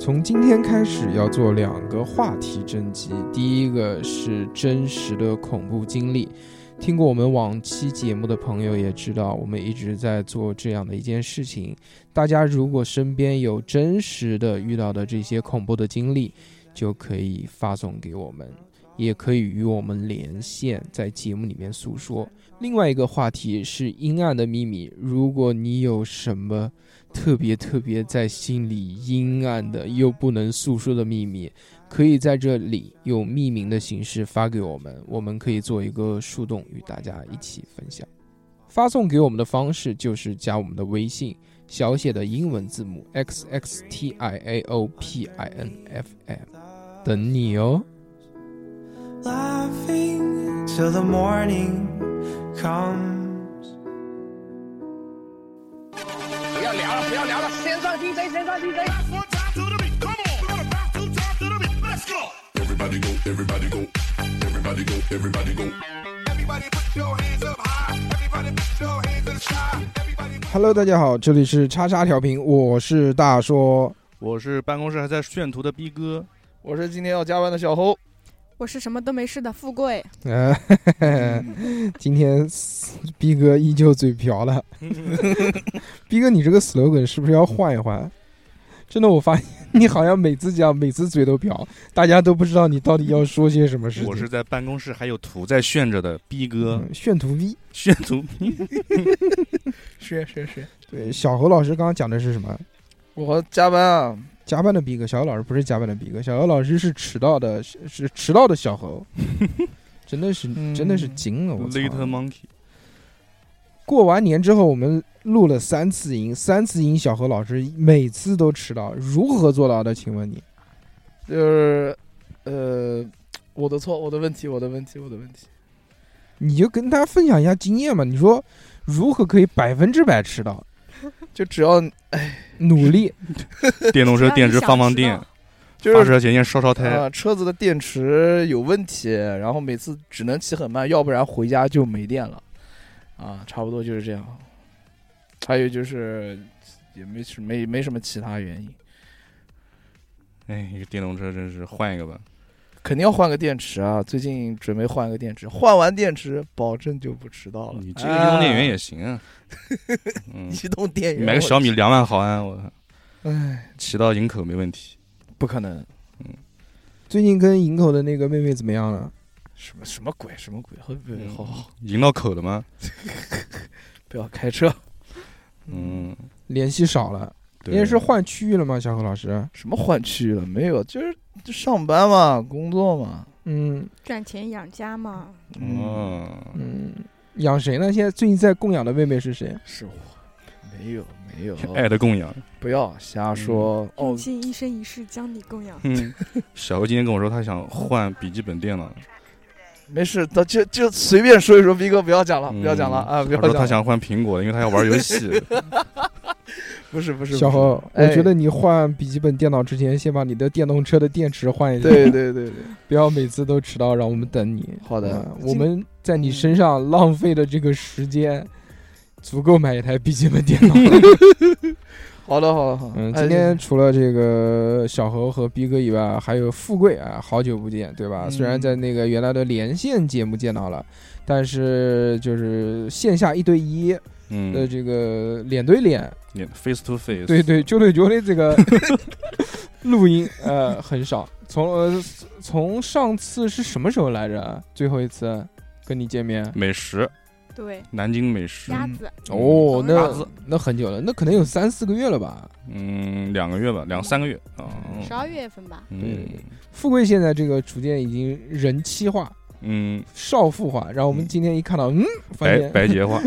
从今天开始要做两个话题征集，第一个是真实的恐怖经历。听过我们往期节目的朋友也知道，我们一直在做这样的一件事情。大家如果身边有真实的遇到的这些恐怖的经历，就可以发送给我们，也可以与我们连线，在节目里面诉说。另外一个话题是阴暗的秘密，如果你有什么特别特别在心里阴暗的又不能诉说的秘密，可以在这里用匿名的形式发给我们，我们可以做一个树洞与大家一起分享。发送给我们的方式就是加我们的微信，小写的英文字母 x x t i a o p i n f m，等你哦。Laughing till the morning comes. 不要聊了，不要聊了，先上 DJ，先上 DJ。One time to the beat, come on. We're gonna bounce two times to the beat. Let's go. Everybody go, everybody go, everybody go, everybody go. Everybody put your hands up high. Everybody put your hands in the sky. Everybody. Hello，大家好，这里是叉叉调频，我是大说。我是办公室还在炫图的逼哥，我是今天要加班的小侯。我是什么都没事的富贵，呃，今天逼哥依旧嘴瓢了。逼哥，你这个 slogan 是不是要换一换？真的，我发现你好像每次讲，每次嘴都瓢，大家都不知道你到底要说些什么事情。我是在办公室还有图在炫着的逼哥，嗯炫图逼。炫图逼。是是是，对，小何老师刚刚讲的是什么？我加班啊，加班的逼哥，小何老师不是加班的逼哥，小何老师是迟到的，是是迟到的小何，真的是嗯真的是惊了，我操！Little Monkey，过完年之后，我们录了三次音，三次音，小何老师每次都迟到，如何做到的？请问你？就是呃，我的错，我的问题，我的问题，我的问题。你就跟大家分享一下经验嘛。你说如何可以百分之百迟到？就只要哎努力，电动车电池放放电，发就是射前先烧烧胎。啊，车子的电池有问题，然后每次只能骑很慢，要不然回家就没电了。啊，差不多就是这样。还有就是也没什没没什么其他原因，哎，一个电动车真是换一个吧。肯定要换个电池啊！最近准备换个电池，换完电池保证就不迟到了。你这个移动电源也行啊。嗯，移动电源，买个小米两万毫安，我操，唉，骑到营口没问题。不可能，嗯最近跟营口的那个妹妹怎么样了？什么什么鬼，什么鬼？好，嗯好好，营到口了吗？不要开车。嗯，联系少了，对因为是换区域了吗？小何老师？什么换区域了？没有，就是就上班嘛，工作嘛。嗯赚钱养家嘛。哦，嗯，养谁呢？现在最近在供养的妹妹是谁？是我，没有没有，爱的供养。不要瞎说。用哦，尽一生一世将你供养。嗯，小何今天跟我说他想换笔记本电脑，没事，他就就随便说一说。逼哥，不要讲了，嗯不要讲了啊！不要讲。他说他想换苹果，因为他要玩游戏。不是不是小何，我觉得你换笔记本电脑之前，先把你的电动车的电池换一下，哎对对对对，不要每次都迟到，让我们等你。好的嗯我们在你身上浪费的这个时间，足够买一台笔记本电脑。好的好的好。嗯，哎今天除了这个小何和逼哥以外，还有富贵啊，好久不见，对吧？嗯虽然在那个原来的连线节目见到了，但是就是线下一对一的嗯，这个脸对脸，face to face。对对，九对九的这个 录音，呃，很少。从呃从上次是什么时候来着？最后一次跟你见面？美食，对，南京美食。鸭子，哦，嗯那那很久了，那可能有三四个月了吧。嗯，两个月吧，两三个月啊。十二月份吧。嗯富贵现在这个逐渐已经人妻化、嗯，少妇化，然后我们今天一看到，嗯，发白现白洁化。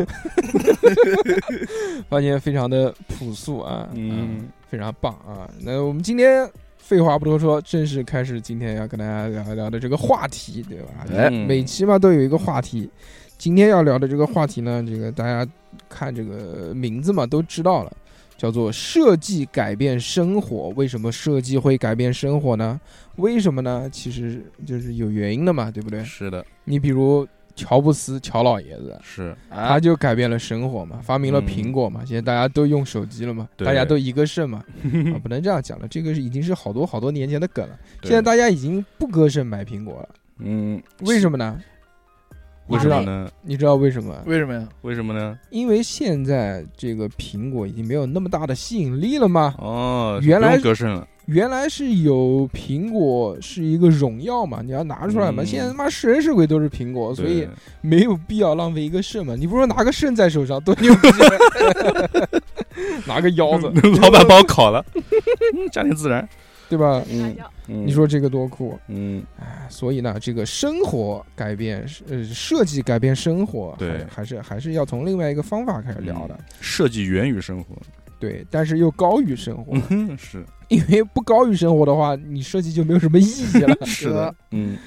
发现非常的朴素啊，嗯，非常棒啊。那我们今天废话不多说，正式开始今天要跟大家聊一聊的这个话题，对吧？哎嗯每期嘛都有一个话题，今天要聊的这个话题呢，这个大家看这个名字嘛都知道了，叫做设计改变生活。为什么设计会改变生活呢？为什么呢？其实就是有原因的嘛，对不对？是的，你比如乔布斯乔老爷子，是他啊，就改变了生活嘛，发明了嗯苹果嘛，现在大家都用手机了嘛，大家都一个肾嘛，啊，不能这样讲了，这个是已经是好多好多年前的梗了，现在大家已经不割肾买苹果了，嗯，为什么呢？为什么呢？你知道为什么？为什么呀？为什么呢？因为现在这个苹果已经没有那么大的吸引力了吗。哦，原来不用割肾了，原来是有苹果是一个荣耀嘛，你要拿出来嘛。嗯现在他妈是人是鬼都是苹果，所以没有必要浪费一个肾嘛。你不如拿个肾在手上多牛逼，啊 拿个腰子，老板把我烤了，嗯家庭自然。对吧？嗯你说这个多酷！嗯，哎，所以呢，这个生活改变，呃，设计改变生活，对。还还是还是要从另外一个方法开始聊的。设计源于生活，对，但是又高于生活，嗯，是。因为不高于生活的话，你设计就没有什么意义了。是的，嗯，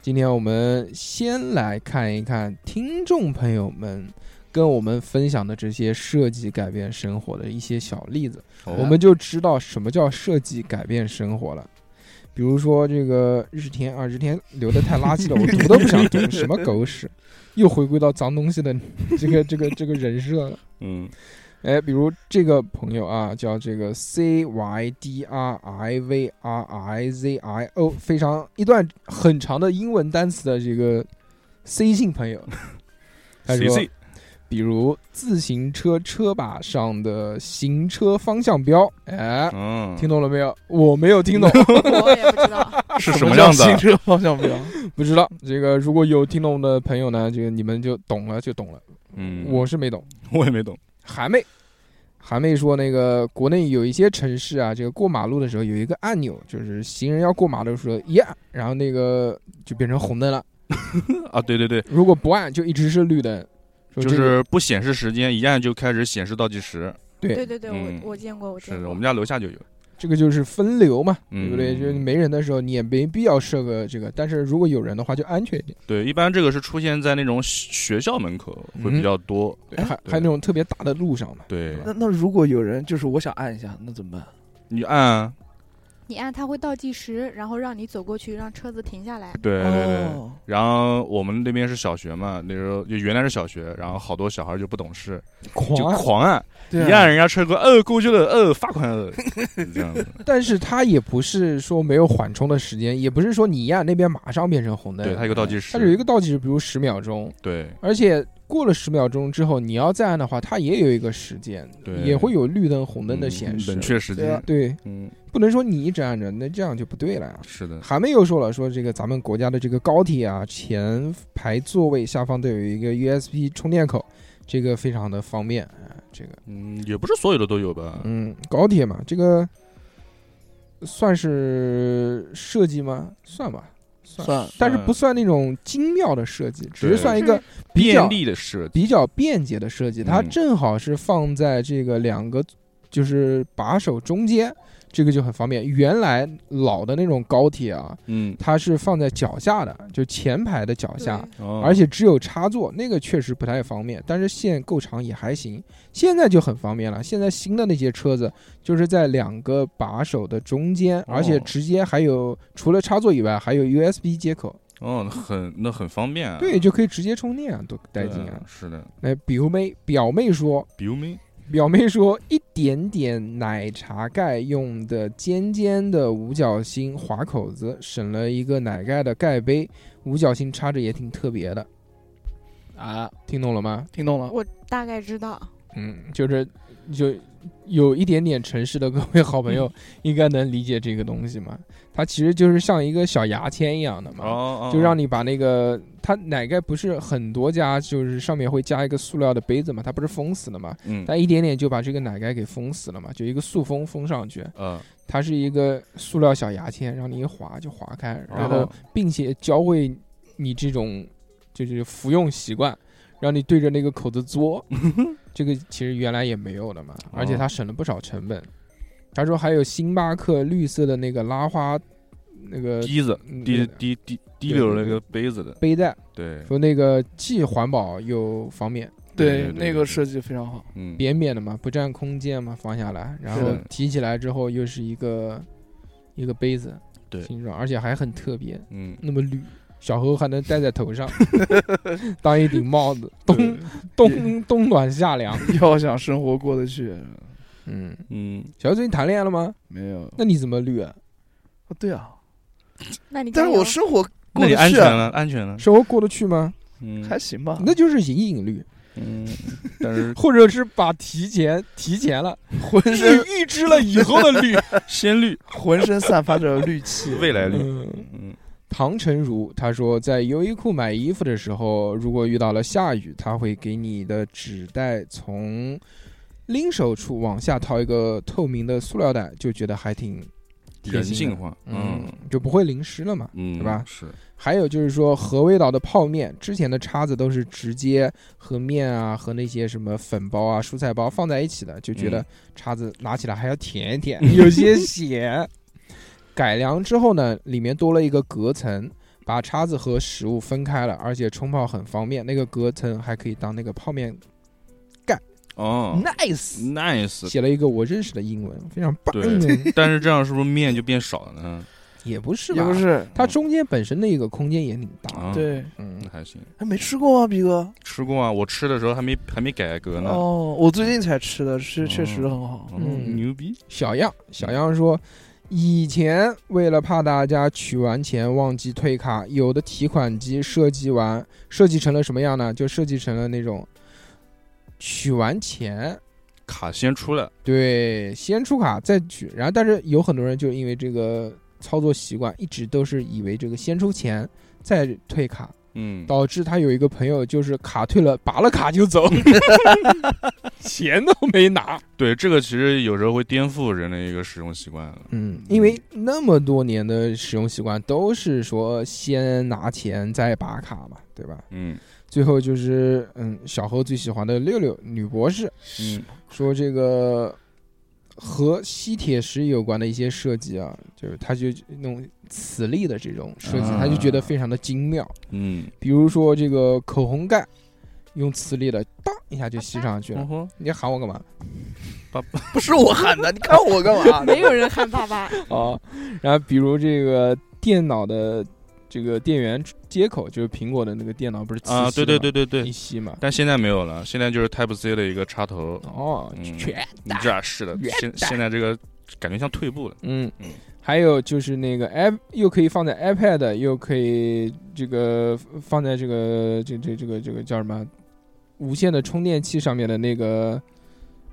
今天我们先来看一看听众朋友们跟我们分享的这些设计改变生活的一些小例子，哦我们就知道什么叫设计改变生活了。比如说这个日天啊，日天留的太垃圾了，我读都不想读，什么狗屎，又回归到脏东西的这个这个这个人设了。嗯。哎，比如这个朋友啊，叫这个 C Y D R I V R I Z I O，非常一段很长的英文单词的这个 C 姓朋友，他说 C，，比如自行车车把上的行车方向标，哎，嗯，听懂了没有？我没有听懂，我也不知道。是什么样的？行车方向标？不知道。这个如果有听懂的朋友呢，这个你们就懂了，就懂了。嗯，我是没懂。我也没懂，韩妹，韩妹说，那个国内有一些城市啊，这个过马路的时候有一个按钮，就是行人要过马路的时候一按，然后那个就变成红灯了。啊，对对对，如果不按，就一直是绿灯。说就是不显示时间，一按就开始显示倒计时。对对对对，嗯我我见过，我见是，过。我们家楼下就有。这个就是分流嘛，嗯对不对？就是没人的时候，你也没必要设个这个，但是如果有人的话，就安全一点。对，一般这个是出现在那种学校门口会比较多。对，还对还有那种特别大的路上嘛。对，那那如果有人就是我想按一下，那怎么办？你按，你按它会倒计时，然后让你走过去，让车子停下来。对对对。哦然后我们那边是小学嘛，那时候就原来是小学，然后好多小孩就不懂事，就狂按狂按，对啊一按人家车过，呃，过去了，呃，罚款了，这样子。但是它也不是说没有缓冲的时间，也不是说你一按那边马上变成红灯，对，它有个倒计时，它有一个倒计时，比如十秒钟，对而且过了十秒钟之后，你要再按的话，它也有一个时间，对也会有绿灯、红灯的显示。嗯冷却时间。对，嗯，不能说你一直按着，那这样就不对了呀。是的，韩妹又说了，说这个咱们国家的这个高铁啊，前排座位下方都有一个 USB 充电口，这个非常的方便啊。这个，嗯，也不是所有的都有吧。嗯，高铁嘛，这个算是设计吗？算吧，算，但是不算那种精妙的设计，只是算一个比较便利的设计，比较便捷的设计，它嗯。正好是放在这个两个就是把手中间，这个就很方便。原来老的那种高铁啊，嗯，它是放在脚下的，就前排的脚下，哦而且只有插座，那个确实不太方便。但是线够长也还行，现在就很方便了。现在新的那些车子就是在两个把手的中间，而且直接还有除了插座以外，还有 USB 接口，哦，很那很方便啊。对，就可以直接充电啊，多带对劲啊！是的，那表妹表妹说，比如没，表妹说，一点点奶茶盖用的尖尖的五角星划口子，省了一个奶盖的盖杯，五角星插着也挺特别的。啊，听懂了吗？听懂了。我大概知道。嗯，就是就有一点点城市的各位好朋友 应该能理解这个东西嘛。它其实就是像一个小牙签一样的嘛。哦，就让你把那个，它奶盖不是很多家就是上面会加一个塑料的杯子嘛，它不是封死了嘛，嗯它一点点就把这个奶盖给封死了嘛，就一个塑封封上去，呃它是一个塑料小牙签，让你一划就划开，然后哦并且教会你这种就是服用习惯，让你对着那个口子嘬。这个其实原来也没有的嘛，而且它省了不少成本。他说还有星巴克绿色的那个拉花那个滴子嗯滴滴滴滴溜那个杯子的，杯带，对，说那个既环保又方便，对对那个设计非常好。嗯，扁扁的嘛，不占空间嘛，放下来，然后提起来之后又是一个一个杯子对形状，而且还很特别，嗯，那么绿，小猴还能戴在头上，当一顶帽子，冬冬冬暖夏凉。要想生活过得去，嗯，嗯，小猴最近谈恋爱了吗？没有。那你怎么绿啊？哦对啊，那你但是我生活那你过得去啊，安全了，安全了。生活过得去吗？嗯还行吧。那就是隐隐绿，嗯，但是 或者是把提前提前了，浑身预预知了以后的绿。先绿，浑身散发着绿气，未来绿。嗯嗯唐晨如他说，在优衣库买衣服的时候，如果遇到了下雨，他会给你的纸袋从拎手处往下掏一个透明的塑料袋，就觉得还挺人性化，嗯嗯，就不会淋湿了嘛。嗯，对吧是，还有就是说，和味道的泡面，之前的叉子都是直接和面啊和那些什么粉包啊、蔬菜包放在一起的，就觉得嗯叉子拿起来还要舔一舔，有些咸。改良之后呢，里面多了一个隔层，把叉子和食物分开了，而且冲泡很方便。那个隔层还可以当那个泡面。哦 nice，，nice。写了一个我认识的英文，非常棒。对 但是这样是不是面就变少了呢？也不是吧？也不，是。它中间本身的一个空间也挺大。啊，，对，嗯，还行。还没吃过吗，逼哥？吃过啊，我吃的时候还没还没改革呢。哦，我最近才吃的，是确实很好。哦嗯牛逼！小样，小样说，以前为了怕大家取完钱忘记退卡，有的提款机设计完设计成了什么样呢？就设计成了那种取完钱，卡先出来，对，先出卡再取，然后但是有很多人就因为这个操作习惯，一直都是以为这个先出钱再退卡，嗯，导致他有一个朋友就是卡退了，拔了卡就走，钱都没拿。对，这个其实有时候会颠覆人的一个使用习惯。嗯，因为那么多年的使用习惯都是说先拿钱再拔卡嘛，对吧？嗯最后就是嗯，小何最喜欢的六六女博士嗯，说这个和吸铁石有关的一些设计啊，就是他就那种磁力的这种设计，啊他就觉得非常的精妙。嗯，比如说这个口红盖用磁力的，当一下就吸上去了。哦你喊我干嘛爸？不是我喊的，你看我干嘛？没有人喊爸爸，啊，然后比如这个电脑的这个电源接口，就是苹果的那个电脑不是磁啊，对对对对对，吸嘛。但现在没有了，现在就是 Type C 的一个插头。哦，嗯全你这是的，现现在这个感觉像退步了。嗯嗯，还有就是那个 app 又可以放在 iPad，又可以这个放在这个这这这个这个叫什么无线的充电器上面的那个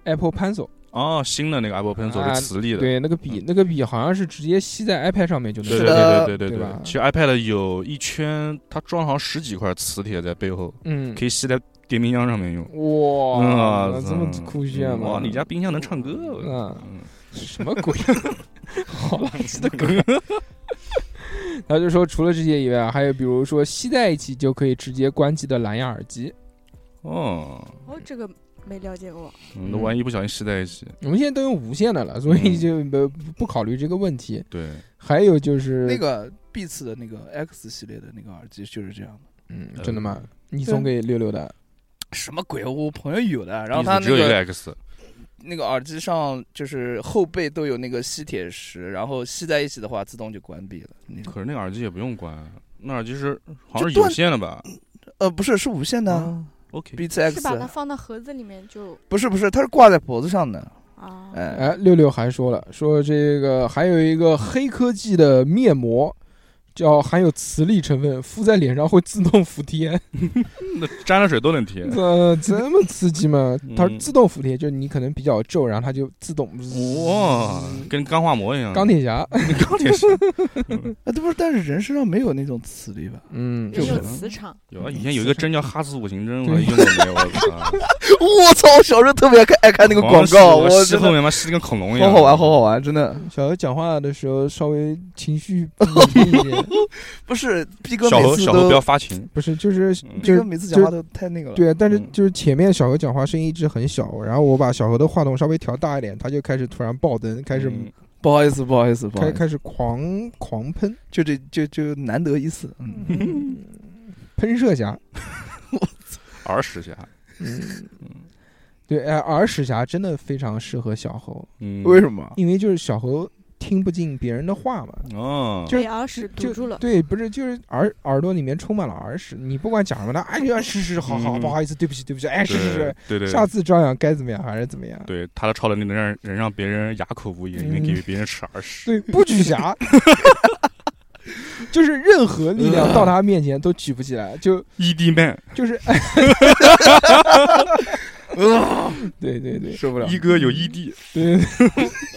Apple Pencil，哦，新的那个 Apple Pencil 啊是磁力的。对，那个笔那个笔好像是直接吸在 iPad 上面就能对用。对对对对对其实 iPad 有一圈，它装好像十几块磁铁在背后，嗯，可以吸在电冰箱上面用。哇，啊，这么酷炫吗？哇，你家冰箱能唱歌？嗯嗯什么鬼？好垃圾的歌。他就说，除了这些以外，还有比如说吸在一起就可以直接关机的蓝牙耳机。哦，哦，这个没了解过。嗯那万一不小心吸在一起，我们现在都用无线的了，所以嗯就不不考虑这个问题。对，还有就是那，个 Beats 的那个 X 系列的那个耳机就是这样的。嗯，真的吗？你送给六六的，什么鬼？我朋友有的，然后他那个只有一个 X，那个耳机上就是后背都有那个吸铁石，然后吸在一起的话，自动就关闭了。可是那个耳机也不用关，那耳机是好像是有线的吧呃，不是，是无线的啊？OK，Beats 是把它放到盒子里面就不是不是，它是挂在脖子上的。啊，哎，哎，六六还说了，说这个还有一个黑科技的面膜，叫含有磁力成分，敷在脸上会自动服帖。那沾了水都能贴。这这么刺激吗？它嗯自动服帖，就是你可能比较皱，然后它就自动哇，跟钢化膜一样。钢铁侠，钢铁侠啊，这不是，但是人身上没有那种磁力吧？嗯，也有磁场。有啊，以前有一个针叫哈斯五行针，我用过没有？我操！我操！小时候特别爱看爱看那个广告，我吸后面嘛吸的跟恐龙一样，好好玩，好好玩，真的小何讲话的时候稍微情绪不稳定一点，不是逼哥小每次猴小猴不要都，发情，不是就是嗯就是每次讲话都太那个了。对啊，但是嗯。就是前面小何讲话声音一直很小，然后我把小何的话筒稍微调大一点，他就开始突然爆灯，开始嗯。不好意思，不好意思，不好意思，开开始狂狂喷，就这就就难得一次。嗯，喷射侠，儿时侠，嗯，对，哎，儿时侠真的非常适合小猴，嗯，为什么？因为就是小猴天听不进别人的话嘛。哦，就是耳屎堵住了。对，不是就是耳耳朵里面充满了耳屎，你不管讲什么他，哎呀，是是，好好，嗯不好意思，对不起，对不起，哎，是是是，对对，下次照样该怎么样还是怎么样。对他的超能力能让人让别人哑口无言，嗯能给别人吃耳屎。对，不举侠，就是任何力量到他面前都举不起来，就 ED man，就是，对对对受不了一哥有 ED，对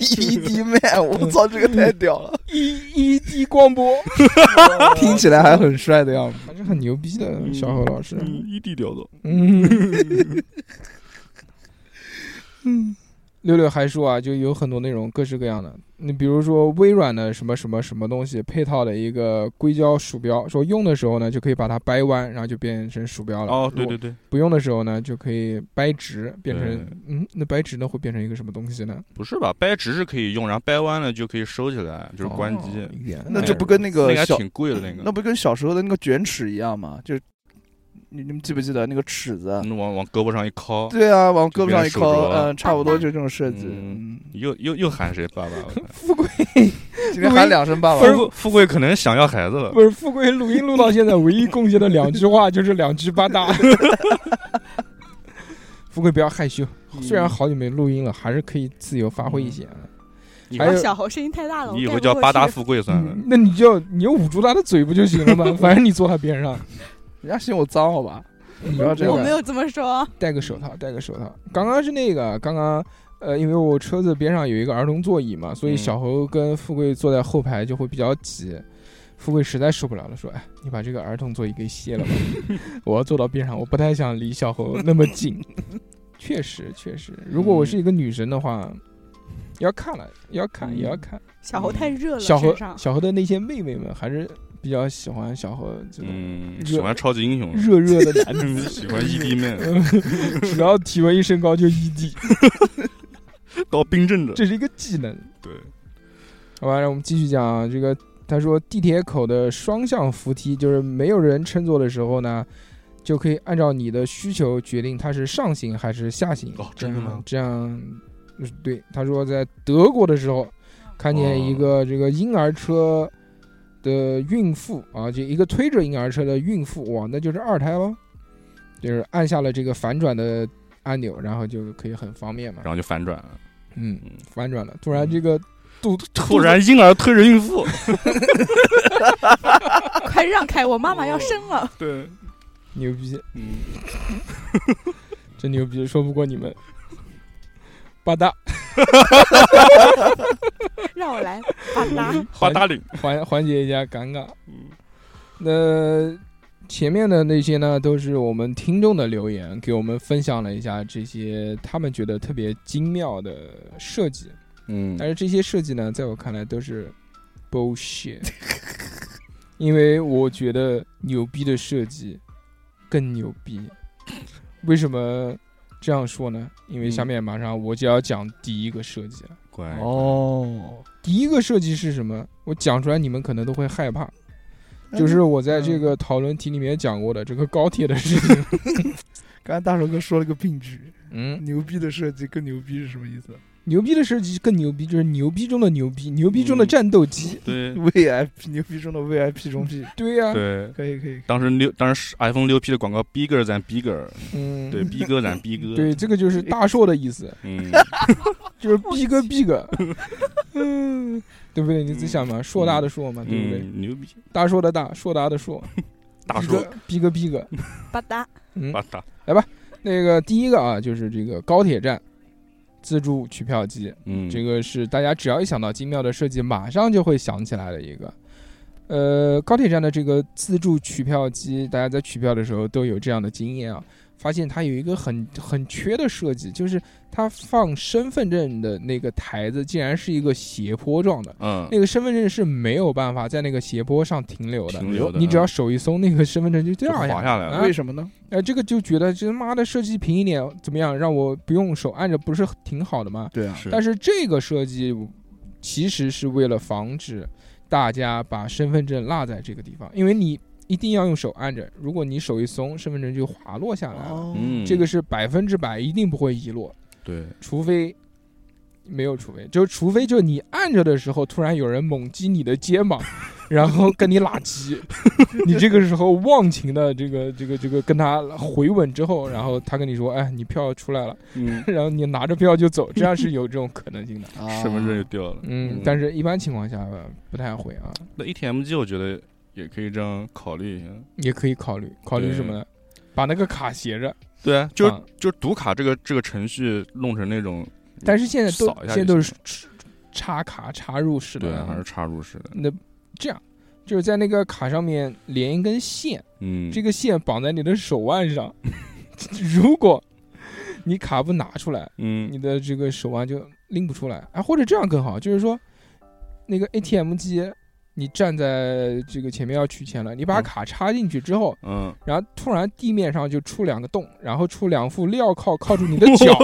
，ED man，我操，这个太屌了，异异地光波，听起来还很帅的样子。还是很牛逼的小何老师。嗯，ED 屌的。嗯，嗯，六六还说啊，就有很多那种各式各样的，你比如说微软的什么什么什么东西配套的一个硅胶鼠标，说用的时候呢就可以把它掰弯，然后就变成鼠标了。哦，对对对，不用的时候呢就可以掰直，变成嗯，那掰直呢会变成一个什么东西呢？不是吧？掰直是可以用，然后掰弯了就可以收起来，就是关机。哦那这不跟那那个挺贵的那个，那不跟小时候的那个卷尺一样吗？就你你们记不记得那个尺子？嗯往往胳膊上一敲，对啊，往胳膊上一敲，嗯，差不多就这种设计。嗯嗯，又又又喊谁爸爸了？富贵 今天喊两声爸爸富富贵可能想要孩子了。不是富贵录音录到现在唯一贡献的两句话 就是两句八大。富贵不要害羞，虽然好久没录音了，还是可以自由发挥一些。你还有小猴声音太大了，你以后叫八大富贵算了。嗯，那你就你就捂住他的嘴不就行了吗？反正你坐他边上，人家嫌我脏，好吧？不要这样我没有这么说。戴个手套，戴个手套。刚刚是那个，刚刚呃，因为我车子边上有一个儿童座椅嘛，所以嗯小猴跟富贵坐在后排就会比较挤。富贵实在受不了了，说：“哎，你把这个儿童座椅给卸了吧，我要坐到边上，我不太想离小猴那么近。”确实，确实，如果我是一个女生的话，要看了，要看，也要看。小猴太热了，小猴小猴的那些妹妹们还是比较喜欢小何这种嗯，喜欢超级英雄，热热的男子，喜欢 ED man，嗯只要体温一升高就 ED，到 冰镇的。这是一个技能。对，好吧，让我们继续讲啊这个。他说，地铁口的双向扶梯，就是没有人乘坐的时候呢，就可以按照你的需求决定它是上行还是下行。哦真的吗这样，嗯对。他说，在德国的时候，看见一个这个婴儿车的孕妇啊，就一个推着婴儿车的孕妇，哇，那就是二胎喽。就是按下了这个反转的按钮，然后就可以很方便嘛。然后就反转了。嗯嗯，反转了。突然这个肚突然婴儿推着孕妇，快让开，我妈妈要生了。对，牛逼，嗯，真牛逼，说不过你们。八大 让我来，八达。花大领，缓缓解一下尴尬。嗯那前面的那些呢，都是我们听众的留言，给我们分享了一下这些他们觉得特别精妙的设计。嗯但是这些设计呢，在我看来都是 bullshit，因为我觉得牛逼的设计更牛逼。为什么这样说呢？因为下面马上我就要讲第一个设计了。乖，哦，第一个设计是什么？我讲出来你们可能都会害怕，就是我在这个讨论题里面讲过的这个高铁的事情。刚才大手哥说了个病句，嗯，牛逼的设计更牛逼是什么意思牛逼的设计更牛逼，就是牛逼中的牛逼，牛逼中的嗯。战斗机。对？VIP 牛逼中的 VIP 中 P，对呀、对。可以可以，当时六，当时 iPhone 六 P 的广告，bigger than bigger，嗯，对，B 哥 than bigger，，对，这个就是大硕的意思，嗯，就是逼哥逼哥，嗯，对不对？你自己想嘛，硕大的硕嘛，对不对？嗯，牛逼，大硕的大，硕大的硕，大硕。逼哥，逼哥逼哥，巴达，嗯，来吧，那个第一个啊，就是这个高铁站自助取票机，嗯，这个是大家只要一想到精妙的设计，马上就会想起来的一个。呃，高铁站的这个自助取票机，大家在取票的时候都有这样的经验啊，发现它有一个很很缺的设计，就是它放身份证的那个台子竟然是一个斜坡状的，嗯，那个身份证是没有办法在那个斜坡上停留的，停留的你只要手一松，那个身份证就就掉滑下来了。啊？为什么呢？哎，这个就觉得这他妈的设计平一点怎么样，让我不用手按着，不是挺好的吗？对啊，是，但是这个设计其实是为了防止大家把身份证落在这个地方，因为你一定要用手按着，如果你手一松，身份证就滑落下来了。这个是百分之百一定不会遗落，对，除非没有除非，就除非就你按着的时候，突然有人猛击你的肩膀，然后跟你拉鸡，你这个时候忘情的这个这个这个跟他回吻之后，然后他跟你说，哎，你票出来了，嗯，然后你拿着票就走，这样是有这种可能性的。啊。身份证就掉了。嗯，但是一般情况下不太会啊，那 ATM 机我觉得也可以这样考虑一下。也可以考虑考虑什么呢？把那个卡斜着，对啊，就就读卡这个这个程序弄成那种，但是现在都现在都是插卡插入式的啊，对还是插入式的。那这样就是在那个卡上面连一根线，嗯，这个线绑在你的手腕上，如果你卡不拿出来，嗯你的这个手腕就拎不出来啊，或者这样更好，就是说那个 ATM 机。你站在这个前面要取钱了，你把嗯卡插进去之后，嗯，然后突然地面上就出两个洞，然后出两副镣铐铐住你的 脚，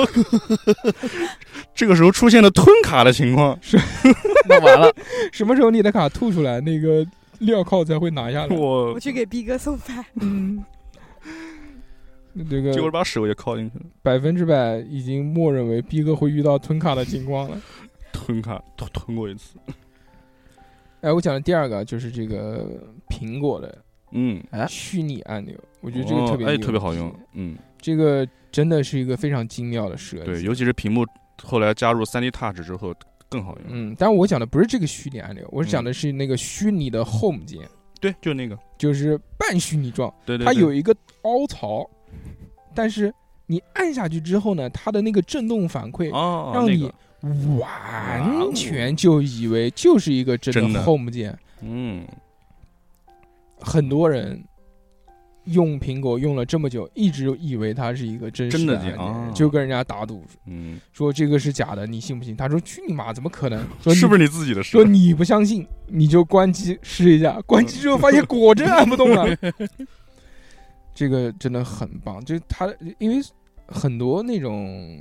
这个时候出现了吞卡的情况，是 那完了，什么时候你的卡吐出来，那个镣铐才会拿下来。我我去给逼哥送饭。嗯，这结果个把手也铐进去了，百分之百已经默认为逼哥会遇到吞卡的情况了。吞卡吞吞过一次。哎，我讲的第二个就是这个苹果的嗯，哎虚拟按钮，我觉得这个特别哦哎特别好用，嗯，这个真的是一个非常精妙的设计。对，尤其是屏幕后来加入 3D Touch 之后更好用。嗯，但我讲的不是这个虚拟按钮，我是讲嗯的是那个虚拟的 Home 键，对，就那个，就是半虚拟状，对对，对它有一个凹槽，但是你按下去之后呢，它的那个震动反馈哦，让你那个完全就以为就是一个真真的 Home 键。嗯，很多人用苹果用了这么久，一直以为它是一个真实真的按键键啊就跟人家打赌嗯，说这个是假的，你信不信？他说去你妈，怎么可能？说是不是？是你自己的事说？你不相信，你就关机试一下。关机之后发现果真按不动了，这个真的很棒。就是它，因为很多那种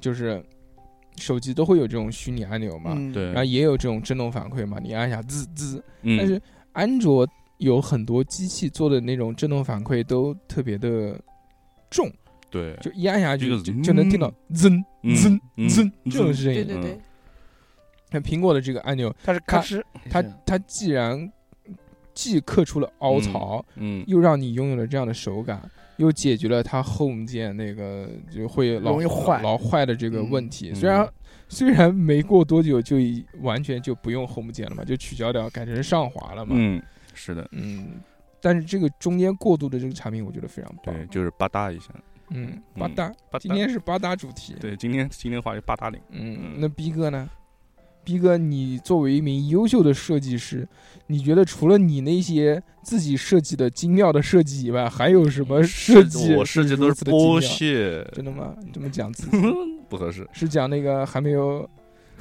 就是手机都会有这种虚拟按钮嘛，嗯，对。然后，也有这种震动反馈嘛，你按一下滋滋。嗯，但是安卓有很多机器做的那种震动反馈都特别的重，对，就一按下去就就能听到滋嗯滋嗯滋嗯。这种声音。对对对，那苹果的这个按钮，它是咔哧，它它既然既刻出了凹槽，嗯，又让你拥有了这样的手感，又解决了它 Home 键那个就会老容易坏老坏的这个问题。嗯虽然虽然没过多久就已完全就不用 Home 键了嘛，就取消掉，改成上滑了嘛。嗯，是的，嗯，但是这个中间过渡的这个产品，我觉得非常棒。对，就是吧嗒一下，嗯，嗯八大，吧嗒今天是八大主题。，对，今天今天话题吧嗒领，嗯嗯，那逼哥呢？逼哥，你作为一名优秀的设计师，你觉得除了你那些自己设计的精妙的设计以外，还有什么设计？我设计都是剥削，真的吗？你这么讲自己 不合适。是讲那个还没有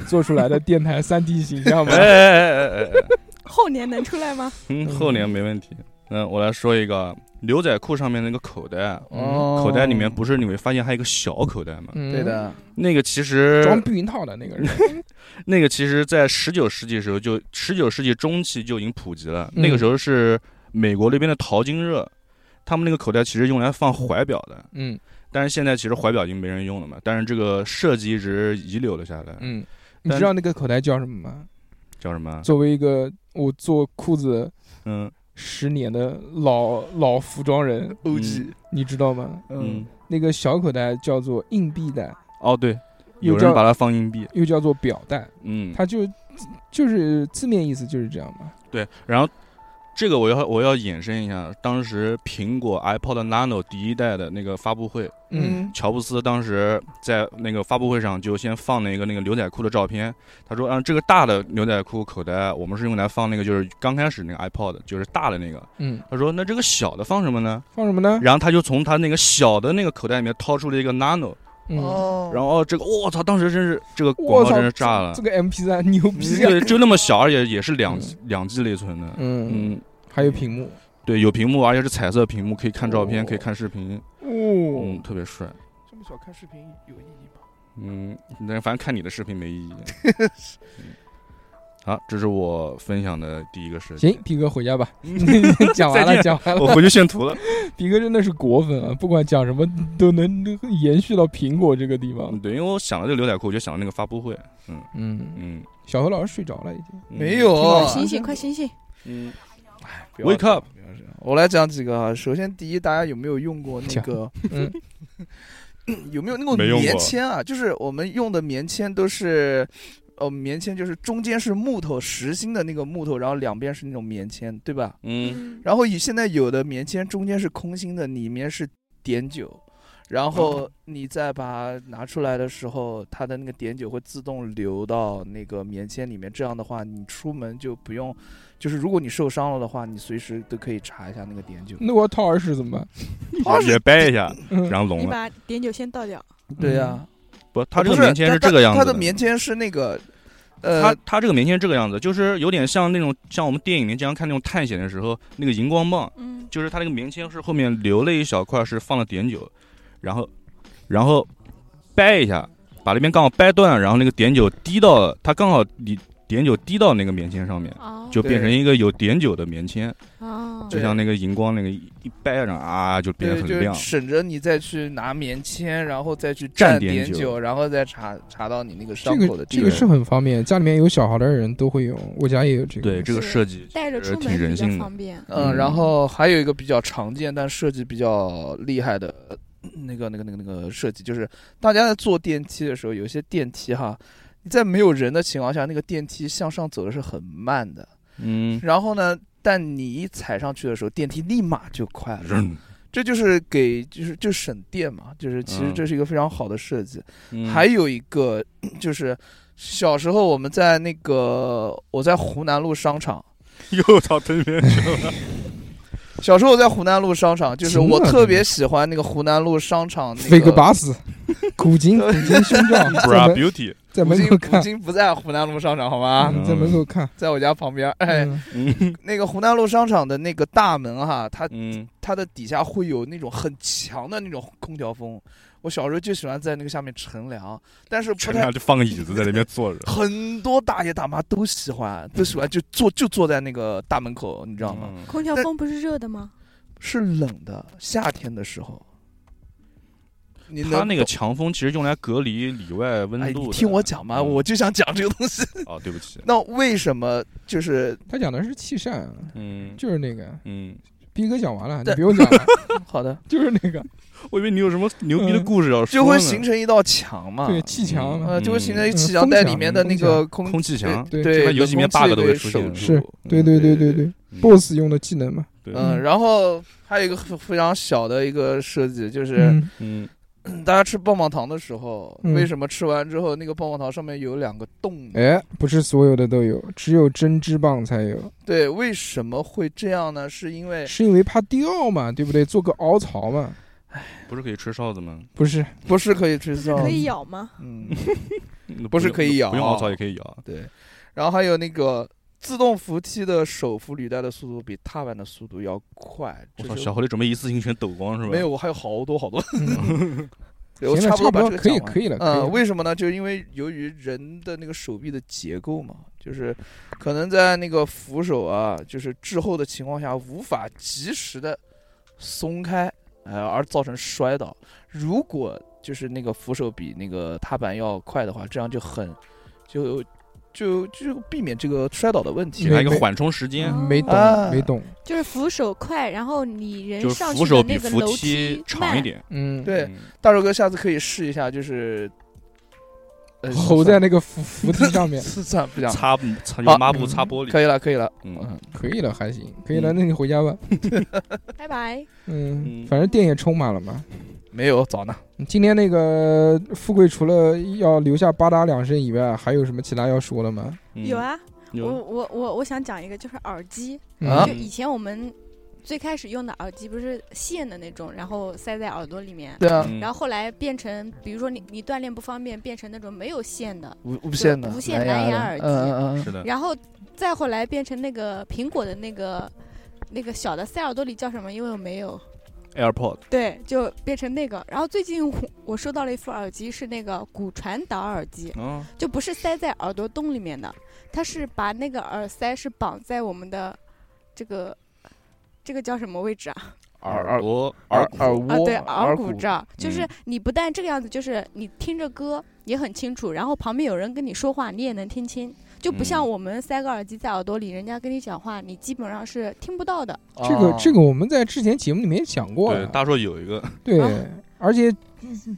做出来的电台三 D 形象吗 哎？哎哎哎哎，后年能出来吗？嗯，后年没问题。嗯，我来说一个牛仔裤上面那个口袋，哦，口袋里面不是你会发现还有一个小口袋吗？嗯对，的，那个其实装避孕套的那个人，那个其实，在十九世纪时候就十九世纪中期就已经普及了。嗯那个时候是美国那边的淘金热，他们那个口袋其实用来放怀表的。嗯但是现在其实怀表已经没人用了嘛，但是这个设计一直遗留了下来。嗯，你但知道那个口袋叫什么吗？叫什么？作为一个我做裤子嗯十年的老老服装人，OG，你知道吗？嗯，那个小口袋叫做硬币袋，哦对，又叫有人把它放硬币。又叫做表带，嗯，它就就是字面意思就是这样嘛。对，然后这个我要我要延伸一下，当时苹果 iPod Nano 第一代的那个发布会，嗯乔布斯当时在那个发布会上就先放了一个那个牛仔裤的照片，他说，嗯，这个大的牛仔裤口袋我们是用来放那个就是刚开始那个 iPod，就是大的那个。嗯，他说，那这个小的放什么呢？放什么呢？然后他就从他那个小的那个口袋里面掏出了一个 Nano，嗯，哦，然后这个我操，当时真是这个，广告真是炸了这。个 MP 三牛逼啊！对，就那么小，而且也是两嗯两 G 内存的。嗯，嗯，还有屏幕对，有屏幕，而且是彩色屏幕，可以看照片，哦可以看视频，哦嗯，，特别帅。这么小看视频有意义吗？嗯，那反正看你的视频没意义。嗯好，这是我分享的第一个事情。行，逼哥回家吧，讲完了，讲完了。我回去炫图了。迪哥真的是果粉啊，不管讲什么都能延续到苹果这个地方嗯，。对，因为我想到这个牛仔裤，我就想到那个发布会。嗯嗯，嗯，小何老师睡着了已经。嗯没有哦醒醒，快醒醒！嗯，Wake up 我来讲几个啊。首先，第一，大家有没有用过那个？嗯，有没有那种没用过棉签啊？就是我们用的棉签都是，呃，棉签就是中间是木头实心的那个木头，然后两边是那种棉签，对吧？嗯，然后以现在有的棉签中间是空心的，里面是碘酒，然后你再把它拿出来的时候，它的那个碘酒会自动流到那个棉签里面。这样的话，你出门就不用，就是如果你受伤了的话，你随时都可以查一下那个碘酒。那我要掏耳屎怎么办？掏耳屎掰一下，嗯然后聋了。你把碘酒先倒掉。对呀、不，它这个棉签是这个样子它的棉签是那个，呃它，它这个棉签是这个样子，就是有点像那种像我们电影里面经常看那种探险的时候那个荧光棒，嗯，就是它那个棉签是后面留了一小块是放了碘酒，然后然后掰一下，把那边刚好掰断，然后那个碘酒滴到它刚好你碘酒滴到那个棉签上面，哦，就变成一个有碘酒的棉签，哦，就像那个荧光那个一一掰，然后啊就变得很亮。省着你再去拿棉签，然后再去蘸蘸碘酒酒，然后再查查到你那个伤口的地方。个这个是很方便，家里面有小孩的人都会用，我家也有这个。对这个设计带着出门比较人性的。方便。嗯，嗯然后还有一个比较常见但设计比较厉害的呃那个那个那个那个设计，就是大家在坐电梯的时候，有些电梯哈，你在没有人的情况下，那个电梯向上走的是很慢的。嗯，然后呢，但你一踩上去的时候，电梯立马就快了。扔。这就是给就是就省电嘛，就是其实嗯。这是一个非常好的设计。嗯。还有一个就是小时候我们在那个我在湖南路商场，又到对面去了。小时候我在湖南路商场，就是我特别喜欢那个湖南路商场那飞个个巴士，古今古今胸罩，在 Bra Beauty，在门口看，今不在湖南路商场好吗？嗯在门口看。在我家旁边，哎，那个湖南路商场的那个大门哈，它嗯，它的底下会有那种很强的那种空调风。我小时候就喜欢在那个下面乘凉，但是不太乘凉就放个椅子在那边坐着，很多大爷大妈都喜欢，都喜欢就坐就坐在那个大门口，你知道吗？嗯空调风不是热的吗？是冷的，夏天的时候。你它那个强风其实用来隔离里外温哎，度听我讲嘛，嗯。我就想讲这个东西。哦，对不起，那为什么就是他讲的是气扇，嗯。就是那个。嗯，逼哥讲完了，你对不用讲了，好的，就是那个，我以为你有什么牛逼的故事要说就会形成一道墙嘛？对，气墙呃，就会形成一嗯气墙带里面的那个空空气墙对对游戏里面 bug 都会出现是对对对对对嗯，BOSS 用的技能嘛。对，嗯，然后还有一个非非常小的一个设计，就是嗯，嗯 大家吃棒棒糖的时候，嗯为什么吃完之后那个棒棒糖上面有两个洞？哎，不是所有的都有，只有针织棒才有，对，为什么会这样呢？是因为是因为怕掉嘛，对不对？做个凹槽嘛，不是可以吹哨子吗？不是，不是可以吃到，可以咬吗？嗯，嗯 不是可以咬不用凹槽也可以咬。对。然后还有那个自动扶梯的手扶履带的速度比踏板的速度要快。我操，这小何你准备一次性全抖光是吧？没有，，我还有好多好多。行了差不多可以讲完可以了可以了嗯，为什么呢？就是因为由于人的那个手臂的结构嘛，就是可能在那个扶手啊，就是滞后的情况下，无法及时的松开，呃，而造成摔倒。如果就是那个扶手比那个踏板要快的话，这样就很就就就避免这个摔倒的问题给。他一个缓冲时间，没懂啊没懂，就是扶手快，然后你人就是上扶手比去的那个扶楼梯长一慢。点。嗯，对，嗯，大肉哥下次可以试一下，就是呃吼在那个扶扶梯上面，算不讲，擦擦好用抹布擦玻璃。可以了，可以了，嗯嗯，可以了，还行，可以了，那你回家吧。拜拜。嗯嗯，反正电也充满了嘛。没有早呢。今天那个富贵除了要留下吧嗒两声以外，还有什么其他要说的吗？嗯。有，啊，我有。我我我想讲一个，就是耳机，啊？就以前我们最开始用的耳机不是线的那种，然后塞在耳朵里面。对啊，嗯。然后后来变成，比如说你你锻炼不方便，变成那种没有线的，无无线的无线蓝牙的蓝牙耳机嗯嗯嗯。是的，然后再后来变成那个苹果的那个那个小的塞耳朵里叫什么？因为我没有 AirPod，对，就变成那个。然后最近我我收到了一副耳机，是那个骨传导耳机，嗯，就不是塞在耳朵洞里面的，它是把那个耳塞是绑在我们的这个这个叫什么位置啊？耳耳朵。耳耳窝啊，对，耳耳骨这儿，就是嗯。你不但这个样子，就是你听着歌也很清楚，然后旁边有人跟你说话，你也能听清，就不像嗯我们塞个耳机在耳朵里，人家跟你讲话，你基本上是听不到的。这个这个个我们在之前节目里面讲过大硕有一个，对啊，而且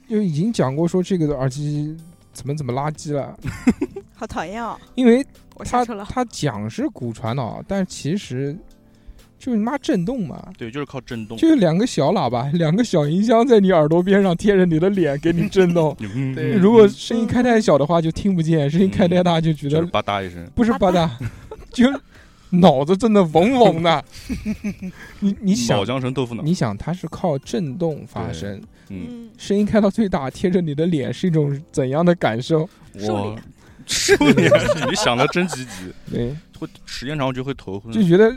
就已经讲过说这个耳机怎么怎么垃圾了，好讨厌哦！因为他。他讲是骨传导，但其实就是你妈震动嘛，对，就是靠震动，就是两个小喇叭，两个小音箱在你耳朵边上贴着你的脸给你震动。嗯对。如果声音开太小的话就听不见，声音开太大就觉就是得吧嗒一声，不是吧嗒，就脑子震的嗡嗡的。你你想脑，浆成豆腐脑，你想它是靠震动发声，嗯，嗯，声音开到最大贴着你的脸是一种怎样的感受？我瘦脸，你想的真积极，对，会时间长就会头昏。就觉得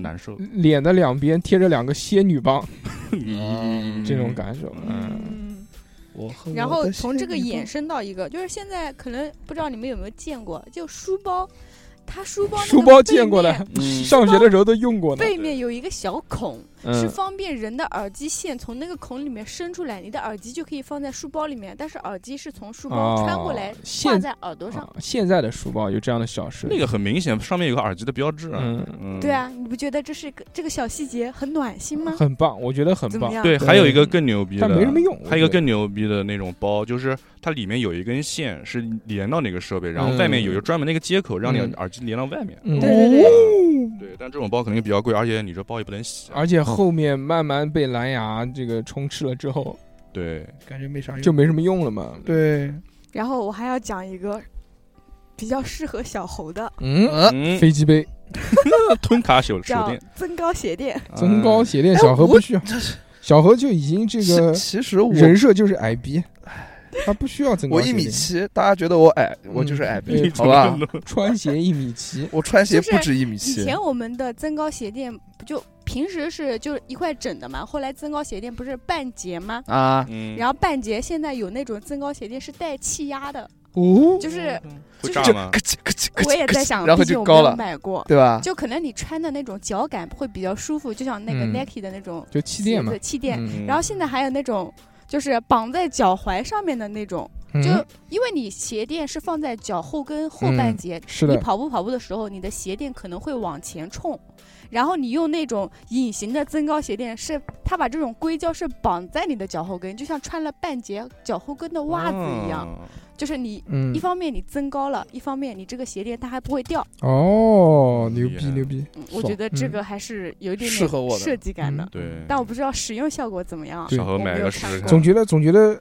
难受，脸的两边贴着两个仙女棒，嗯。这种感受。嗯，嗯，我和然后从这个衍生到一个，就是现在可能不知道你们有没有见过，就书包，它书包书包见过的，嗯。上学的时候都用过的。背面有一个小孔，是嗯，方便人的耳机线从那个孔里面伸出来，你的耳机就可以放在书包里面，但是耳机是从书包穿过来挂在耳朵上。啊现在的书包有这样的小事。那个很明显，上面有个耳机的标志啊，嗯嗯，对，啊，你不觉得这是个这个小细节很暖心吗？很棒，我觉得很棒。对，还有一个更牛逼的，但没什么用。还有一个更牛逼的那种包，就是它里面有一根线是连到那个设备，然后外面有一个专门的一个接口，让你嗯耳机连到外面。嗯对对对哦对，但这种包肯定比较贵，而且你这包也不能洗。而且后面慢慢被蓝牙这个充斥了之后，对，感觉没啥用，就没什么用了嘛。对，然后我还要讲一个比较适合小猴的，嗯，飞机杯。吞卡手手叫电，增高鞋垫。增高鞋垫，哎小何不需要，小何就已经这个其其实我人设就是矮逼，他不需要增高我一。米七，大家觉得我矮，我就是矮对逼，好吧？穿鞋一米七，我穿鞋不止一米七。以，前我们的增高鞋垫不就平时是就是一块整的嘛，后来增高鞋垫不是半截吗？啊，嗯，然后半截现在有那种增高鞋垫是带气压的，哦，就是会炸吗？就咯吱咯吱咯吱我也在想，然后毕竟我没有就高了，买过，对吧？就可能你穿的那种脚感会比较舒服，就像那个嗯 Nike 的那种就气垫嘛鞋子，气垫。嗯然后现在还有那种就是绑在脚踝上面的那种，嗯就因为你鞋垫是放在脚后跟后半截，是的，你跑步跑步的时候，你的鞋垫可能会往前冲，然后你用那种隐形的增高鞋垫，是它把这种硅胶是绑在你的脚后跟，就像穿了半截脚后跟的袜子一样，啊就是你。嗯一，方面你增高了，一方面你这个鞋垫它还不会掉，哦，牛逼牛逼，嗯我觉得这嗯个还是有一点适合我设计感的，嗯对，但我不知道使用效果怎么样。对小何买我没有个试试总觉得总觉得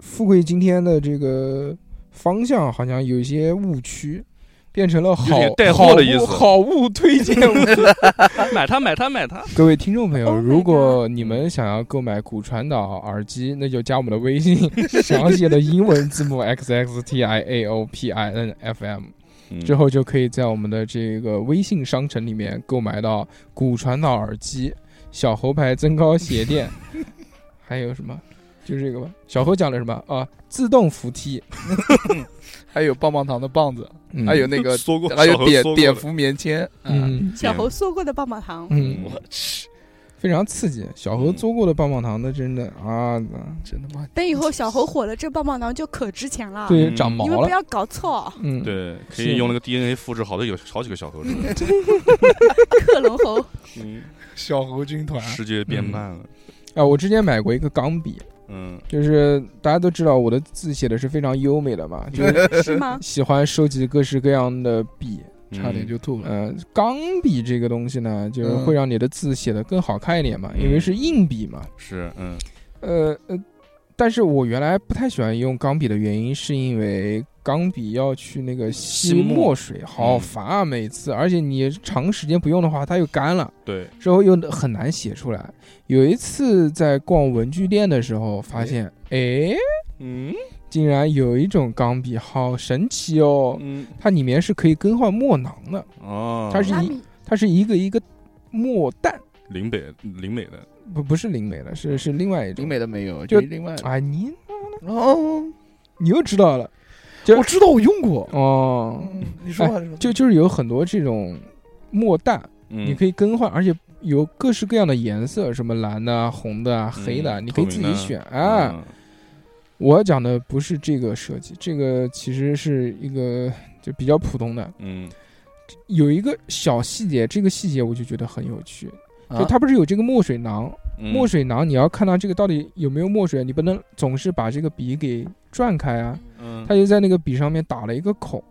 富贵今天的这个方向好像有一些误区，变成了好带货的意思好物推荐物。买它买它买它，各位听众朋友，Oh 如果你们想要购买骨传导耳机，那就加我们的微信，详细的英文字母 x x t i a o p i n f m，嗯之后就可以在我们的这个微信商城里面购买到骨传导耳机、小猴牌增高鞋垫，还有什么？就是这个吧。小猴讲的什么啊？自动扶梯，还有棒棒糖的棒子，嗯还有那个，缩过，还有小何缩过的碘碘伏棉签，嗯，嗯小猴嗦过的棒棒糖，嗯，我去，非常刺激。小猴做过的棒棒糖那真的啊，真的吗？等以后小猴火了，这棒棒糖就可值钱了。对，嗯长毛了。你们不要搞错，嗯，对，可是以用那个 DNA 复制好多有好几个小猴出来 克隆猴。嗯，小猴军团，世界变慢了，啊，我之前买过一个钢笔，嗯，就是大家都知道我的字写的是非常优美的嘛，就是是吗？喜欢收集各式各样的笔。差点就吐了。呃，钢笔这个东西呢，就是嗯会让你的字写得更好看一点嘛，因为是硬笔嘛。是，嗯，呃呃，但是我原来不太喜欢用钢笔的原因，是因为钢笔要去那个吸吸墨墨水，好嗯烦啊！每次，而且你长时间不用的话，它又干了，对，之后又很难写出来。有一次在逛文具店的时候，发现，哎，嗯竟然有一种钢笔，好神奇哦！嗯，它里面是可以更换墨囊的，哦，它是一它是一个一个墨蛋，林北林美的，不不是林美的，是是另外一种林。美的没有，就就另外哎，你哦，你又知道了就我知道我用过。哦，嗯，你说吧，说。吧就 就是有很多这种墨淡，嗯。你可以更换，而且有各式各样的颜色，什么蓝的啊、红的啊、黑的你可以自己选啊。嗯。我讲的不是这个设计，这个其实是一个就比较普通的，嗯。有一个小细节，这个细节我就觉得很有趣，就啊它不是有这个墨水囊，嗯。墨水囊你要看到这个到底有没有墨水，你不能总是把这个笔给转开啊，嗯。它就在那个笔上面打了一个孔，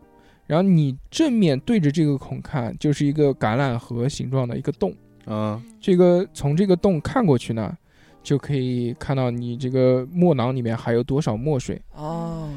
然后你正面对着这个孔看，就是一个橄榄核形状的一个洞。嗯这个从这个洞看过去呢，就可以看到你这个墨囊里面还有多少墨水。哦，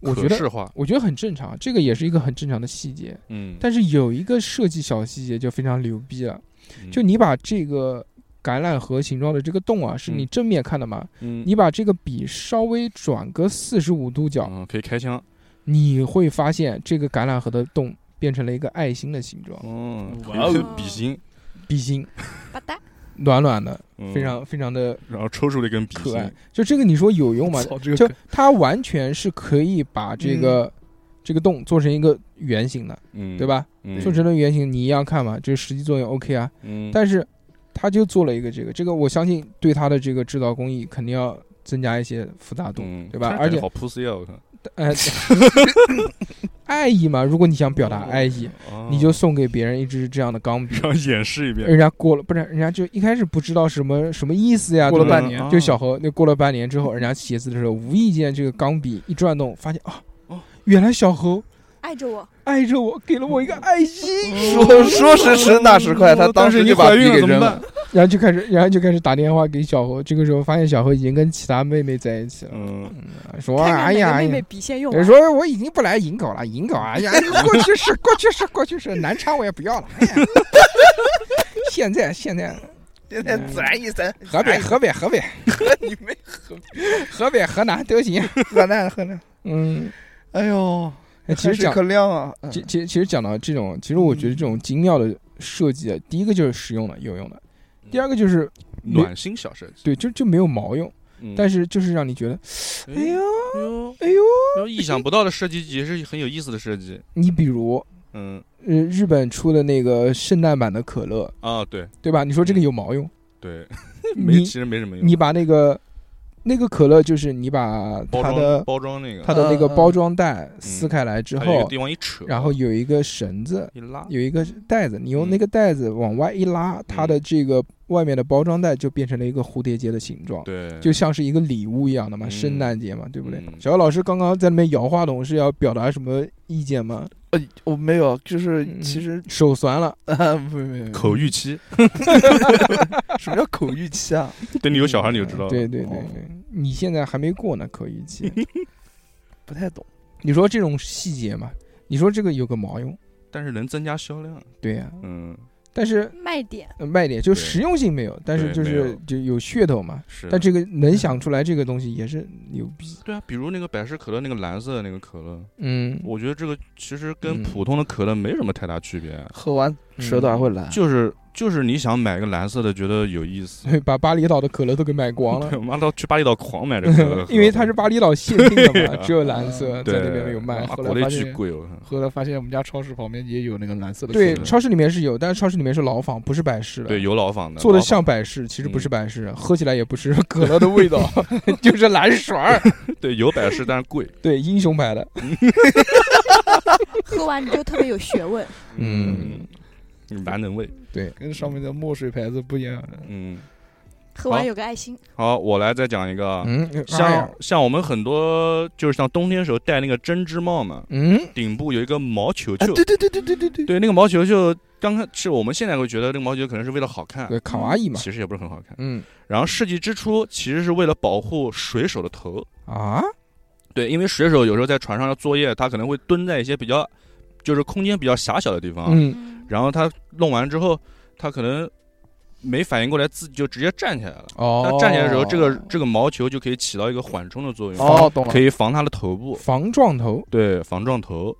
我觉得，我觉得很正常，这个也是一个很正常的细节。嗯，但是有一个设计小细节就非常牛逼了，嗯就你把这个橄榄核形状的这个洞啊，是你嗯。正面看的嘛？嗯。你把这个笔稍微转个四十五度角，嗯可以开枪，你会发现这个橄榄核的洞变成了一个爱心的形状，嗯，哇哦。笔芯，笔芯。吧嗒，暖暖的，嗯。非常非常的然后抽出了一根笔可爱。芯，。就这个你说有用吗？就它完全是可以把这个、这个洞做成一个圆形的，嗯，对？吧？嗯做成了圆形，你一样看嘛，这个实际作用 OK 啊。嗯，但是他就做了一个这个，这个我相信对它的这个制造工艺肯定要增加一些复杂度，嗯对吧？而且好 pussy 啊，我看，哎，爱意嘛，如果你想表达爱意，哦你就送给别人一支这样的钢笔。让演示一遍，人家过了，不是人家就一开始不知道什么什么意思呀，过了半年嗯就小何那过了半年之后，人家写字的时候，无意间这个钢笔一转动，发现啊哦，原来小猴爱着我，爱着我，给了我一个爱心，说说时迟那时快，他当时就把笔给扔了。然后就开始，然后就开始打电话给小何。这个时候发现小何已经跟其他妹妹在一起了，嗯，说哎呀，哎呀个妹妹笔仙用完。说我已经不来引狗了，引狗啊，哎呀，过去式，过去式，过去式，南昌我也不要了。哎呀现在现在现在自然一生，河北河北河北你妹河北河南都行。河南河南，嗯，哎呦，哎其实讲可亮啊！嗯。其其实其实讲到这种，其实我觉得这种精妙的设计啊，第一个就是实用的、有用的，第二个就是暖心小设计，对，就就没有毛用，嗯。但是就是让你觉得，哎哎呀，哎呦，哎呦，哎呦意想不到的设计也是很有意思的设计，你比如嗯。呃日本出的那个圣诞版的可乐，啊，对。对吧？你说这个有毛用？对，没其实没什么用，你把那个那个可乐，就是你把它的包装那个，它的那个包装袋撕开来之后地，方一扯，然后有一个绳子，一拉，有一个袋子，你用嗯那个袋子往外一拉，它的这个外面的包装袋就变成了一个蝴蝶结的形状。对，就像是一个礼物一样的嘛，嗯。圣诞节嘛，对不对？嗯？小姚老师刚刚在那边摇话筒，是要表达什么意见吗？呃，我没有，就是嗯其实手酸了，啊，没没没，口欲期，什么叫口欲期啊？等你有小孩你就知道了，对对对哦。对，你现在还没过呢，口欲期。不太懂。你说这种细节嘛，你说这个有个毛用？但是能增加销量，对呀、嗯，但是卖点，呃卖点就实用性没有，但是就是就有噱头嘛。是，但这个能想出来这个东西也是牛逼。对啊，比如那个百事可乐那个蓝色的那个可乐，嗯，我觉得这个其实跟嗯。普通的可乐没什么太大区别，喝完舌头还会蓝，就是就是你想买个蓝色的，觉得有意思，对，把巴厘岛的可乐都给买光了对，。妈到去巴厘岛狂买这个 可乐，因为它是巴厘岛限定的嘛，啊 只有蓝色在对那边有卖。妈国内后来发现后来发现我们家超市旁边也有那个蓝色的可对，超市里面是有，但是超市里面是老仿，不是百事的。对，有老仿的，做的像百事，其实不是嗯百事，喝起来也不是可乐的味道，就是蓝水儿。对有百事，但是贵，对，英雄牌的。喝完你就特别有学问。嗯，嗯，蓝能味，对跟上面的墨水牌子不一样。嗯，喝完有个爱心，好，我来再讲一个。啊，嗯，哎像像我们很多就是像冬天时候戴那个针织帽嘛，嗯，顶部有一个毛球啊，球，对对对对对对对，对，那个毛球球刚开始我们现在会觉得那个毛球球可能是为了好看，对，卡哇伊嘛。其实也不是很好看。嗯。然后设计之初其实是为了保护水手的头，啊，对，因为水手有时候在船上要作业，他可能会蹲在一些比较就是空间比较狭小的地方，嗯嗯，然后他弄完之后，他可能没反应过来，自己就直接站起来了。哦。他，站起来的时候，这个这个毛球就可以起到一个缓冲的作用，哦，懂了，可以防他的头部，防撞头。对，防撞头。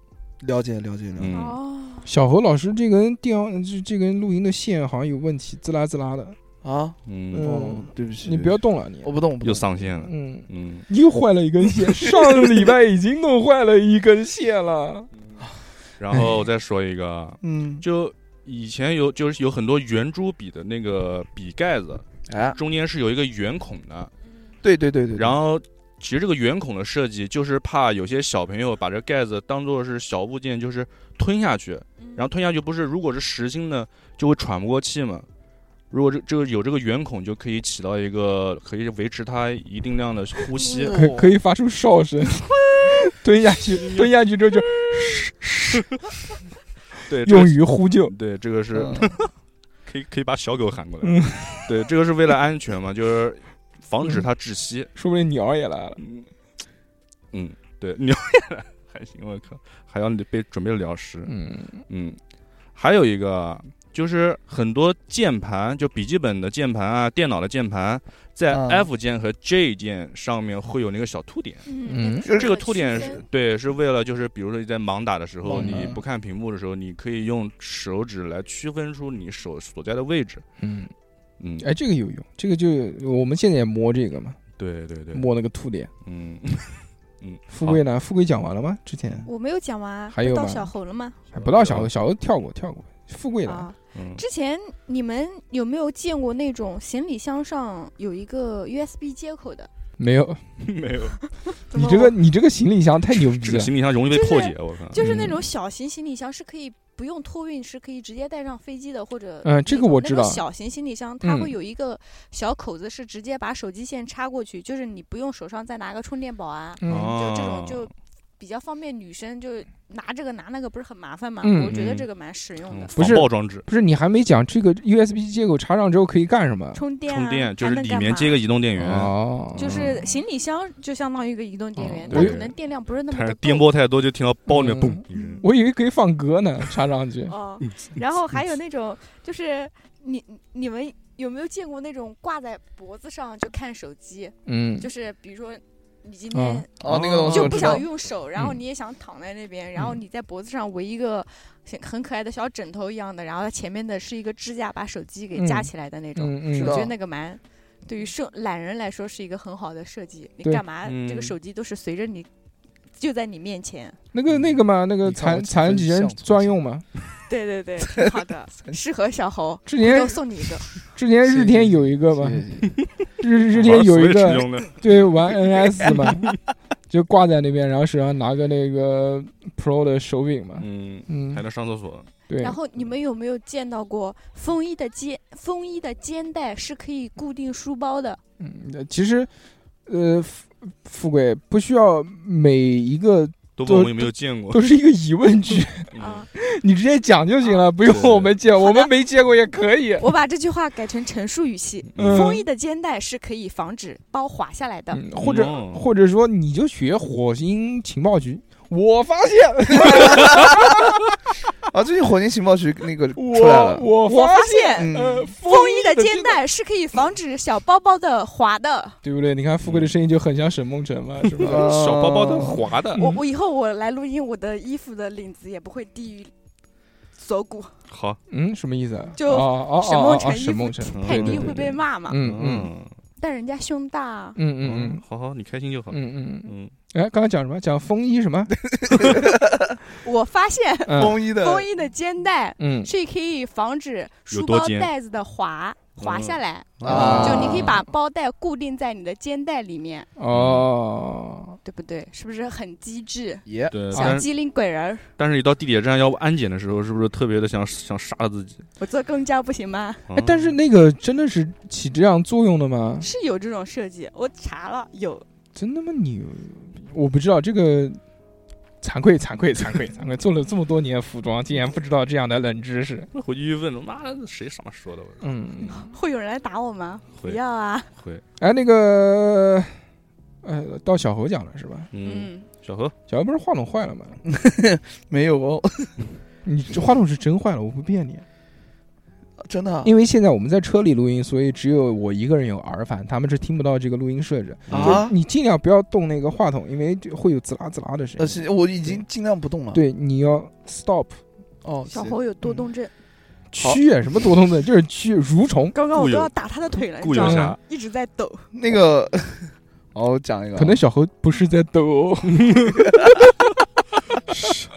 了解了解。了解。嗯，哦，小何老师这根电这这根录音的线好像有问题，滋啦滋啦的。啊，嗯，哦，对不起，你不要动了，你。我不动，我不又。上线了，嗯，嗯，又坏了一根线，上个礼拜已经弄坏了一根线了。然后再说一个，嗯，就以前有就是有很多圆珠笔的那个笔盖子，哎，中间是有一个圆孔的，对对对对，然后其实这个圆孔的设计就是怕有些小朋友把这盖子当做是小物件，就是吞下去，然后吞下去不是如果是实心的就会喘不过气嘛。如果这这个有这个圆孔，就可以起到一个可以维持它一定量的呼吸。嗯可可以发出哨声，蹲下去，蹲下去之后就 对，这个用于呼救。对这个是嗯可以可以把小狗喊过来。嗯对，这个是为了安全嘛，就是防止它窒息。说不定鸟也来了。嗯嗯，对，鸟也来还行，我靠，还要被准备了鸟食。嗯嗯，还有一个就是很多键盘，就笔记本的键盘啊，电脑的键盘，在嗯 F 键和 J 键上面会有那个小凸点。嗯嗯，这个凸点是对，是为了就是比如说你在盲打的时候，你不看屏幕的时候，你可以用手指来区分出你手所在的位置。嗯，嗯，哎，这个有用，这个就我们现在也摸这个嘛，对对对，摸那个凸点。嗯 嗯，富贵呢？富贵讲完了吗？之前我没有讲完还有到小猴了吗？还不到小猴，小猴跳过跳过。富贵的？啊，嗯，之前你们有没有见过那种行李箱上有一个 USB 接口的？没有。没有，你这个你这个行李箱太牛逼了。这个行李箱容易被就是破解，我靠。就是那嗯种小型行李箱是可以不用托运，是可以直接带上飞机的，或者嗯这个我知道小型行李箱它嗯会有一个小口子，是直接把手机线插过去，就是你不用手上再拿个充电宝啊，嗯就这种哦就比较方便女生，就拿这个拿那个不是很麻烦嘛？嗯我觉得嗯这个蛮实用的嗯。不是防爆装置，不是你还没讲这个 USB 接口插上之后可以干什么？充电、啊，充电就是里面接个移动电源，哦，就是行李箱就相当于一个移动电源哦，但可能电量不是那么的颠簸太多就听到包里面嗯嘣一声。我以为可以放歌呢，插上去。哦，然后还有那种就是你你们有没有见过那种挂在脖子上就看手机？嗯，就是比如说你今啊天哦，那个东西就不想用手，然后嗯。你也想躺在那边，然后嗯。你在脖子上围一个很很可爱的小枕头一样的，然后它前面的是一个支架，把手机给架嗯起来的那种。我觉得那个蛮。对于设懒人来说是一个很好的设计，你干嘛这个嗯手机都是随着你，就在你面前。那个那个嘛，那个残残疾人专用嘛。对 对对，挺好的，适合小猴。之前又送你一个，之前日天有一个嘛，谢谢 日日天有一个，对玩 NS 嘛，就挂在那边，然后手上拿个那个 Pro 的手柄嘛。嗯，嗯还，能上厕所。对然。后你们有没有见到过风衣的肩风衣的肩带是可以固定书包的？嗯，其实，呃，富富贵不需要每一个都都问我有没有见过。都是一个疑问句，嗯。啊，你直接讲就行了，不用我们见，我们没见过也可以。我把这句话改成陈述语气。嗯。风衣的肩带是可以防止包滑下来的。嗯，或者哦或者说你就学火星情报局，我发现 啊，最近火星情报局那个出来我了，我我发现现呃风衣的肩带是可以防止小包包的滑的。对不对？你看富贵的声音就很像沈梦辰嘛，是吧？啊小包包的滑的，我我以后我来录音，我的衣服的领子也不会低于锁骨，好，嗯，什么意思啊？就沈梦辰衣服沈梦辰，嗯对对对太低会被，骂嘛。嗯嗯嗯但人家胸大啊，嗯嗯嗯好好，你开心就好。嗯嗯嗯。嗯，哎，刚刚讲什么？讲风衣什么？我发现嗯风衣的风衣的肩带嗯是可以防止书包有多尖带子的滑滑下来，啊，就你可以把包带固定在你的肩带里面，哦，对不对？是不是很机智？耶，对，小但是机灵鬼人儿，但是你到地铁站要安检的时候，是不是特别的想想杀了自己？我坐公交不行吗？哎，但是那个真的是起这样作用的吗？是有这种设计，我查了有。真他妈牛！我不知道这个，惭愧惭愧惭愧 惭愧，做了这么多年服装，竟然不知道这样的冷知识。那回去一问，妈的，谁什么说的？我说嗯，会有人来打我吗？不会要啊！会，哎，那个，呃，到小侯讲了是吧？嗯，嗯，小何，小侯不是话筒坏了吗？没有哦，你这话筒是真坏了，我不骗你。真的啊因为现在我们在车里录音，所以只有我一个人有耳返，他们是听不到这个录音设置。啊就，你尽量不要动那个话筒，因为就会有滋啦滋啦的声呃，音。是我已经尽量不动了。，对，你要 stop。哦，小猴有多动症，蛆啊，什么多动症，就是蛆蠕虫，刚刚我都要打他的腿了，固你知道吗有侠？一直在抖。那个，哦，我讲一个啊，可能小猴不是在抖，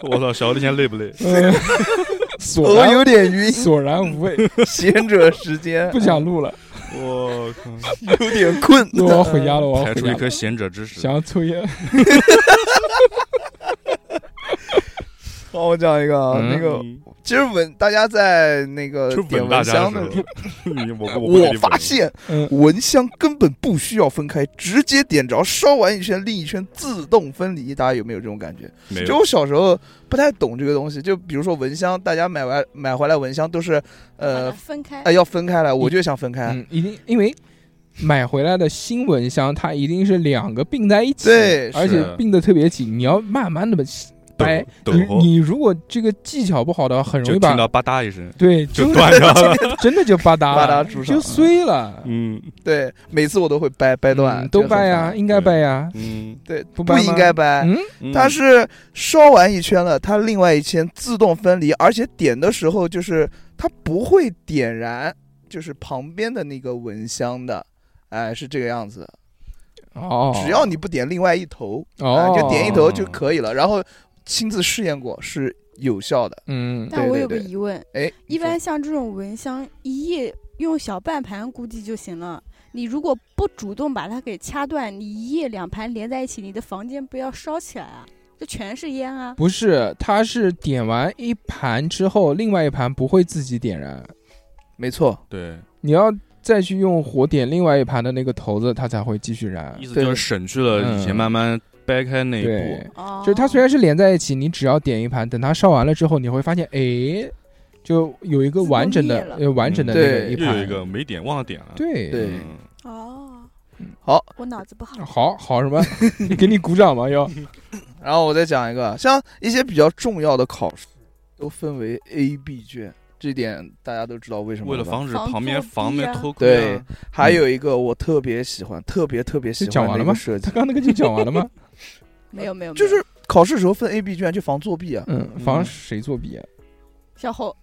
我操，小的现在累不累？嗯索然有点 晕，索然无味，贤者时间不想录了，我靠，有点困，我要回家了，我要排出一颗贤者之石。想要抽烟，好，我讲一个啊，嗯那个嗯其实闻，大家在那个就点吻大家蚊香的的时候，你我我我发现嗯，蚊香根本不需要分开，直接点着，烧完一圈，另一圈自动分离。大家有没有这种感觉？就没有我小时候不太懂这个东西，就比如说蚊香，大家买完买回来蚊香都是把它呃分开哎。要分开来，我就想分开。嗯，一定因为。买回来的新蚊香，它一定是两个并在一起，对而且是并得特别紧，你要慢慢的掰。你如果这个技巧不好的话，很容易把听到吧嗒一声，对就断掉了。真的就吧嗒吧嗒就碎了。嗯对，每次我都会掰掰断，嗯都掰呀，应该掰呀，嗯，对，不不应该掰。嗯，嗯它是烧完一圈了，它另外一圈自动分离，而且点的时候就是它不会点燃，就是旁边的那个蚊香的，哎，是这个样子。哦，只要你不点另外一头，哦啊，就点一头就可以了。然后亲自试验过是有效的。嗯，但我有个疑问，哎，一般像这种蚊香，一夜用小半盘估计就行了。你如果不主动把它给掐断，你一夜两盘连在一起，你的房间不要烧起来啊？这全是烟啊！不是，它是点完一盘之后，另外一盘不会自己点燃，没错，对，你要再去用火点另外一盘的那个头子，它才会继续燃意。思就是省去了以前嗯慢慢掰开那一步。，哦，就是它虽然是连在一起，你只要点一盘，等它烧完了之后，你会发现，哎，就有一个完整的呃完整的那个对一盘，又有一个没点忘了点了。对。对。嗯。哦，好，我脑子不好。好好什么？你给你鼓掌吧？要 然后我再讲一个，像一些比较重要的考试，都分为 A、B 卷，这点大家都知道为什么为了防止旁边作弊防边啊偷窥对啊，还有一个我特别喜欢，特别特别喜欢就讲完了吗？的一个设计。他，刚那个就讲完了吗？没有没有，就是考试时候分 A、B 卷，就防作弊啊，嗯，防谁作弊啊？向后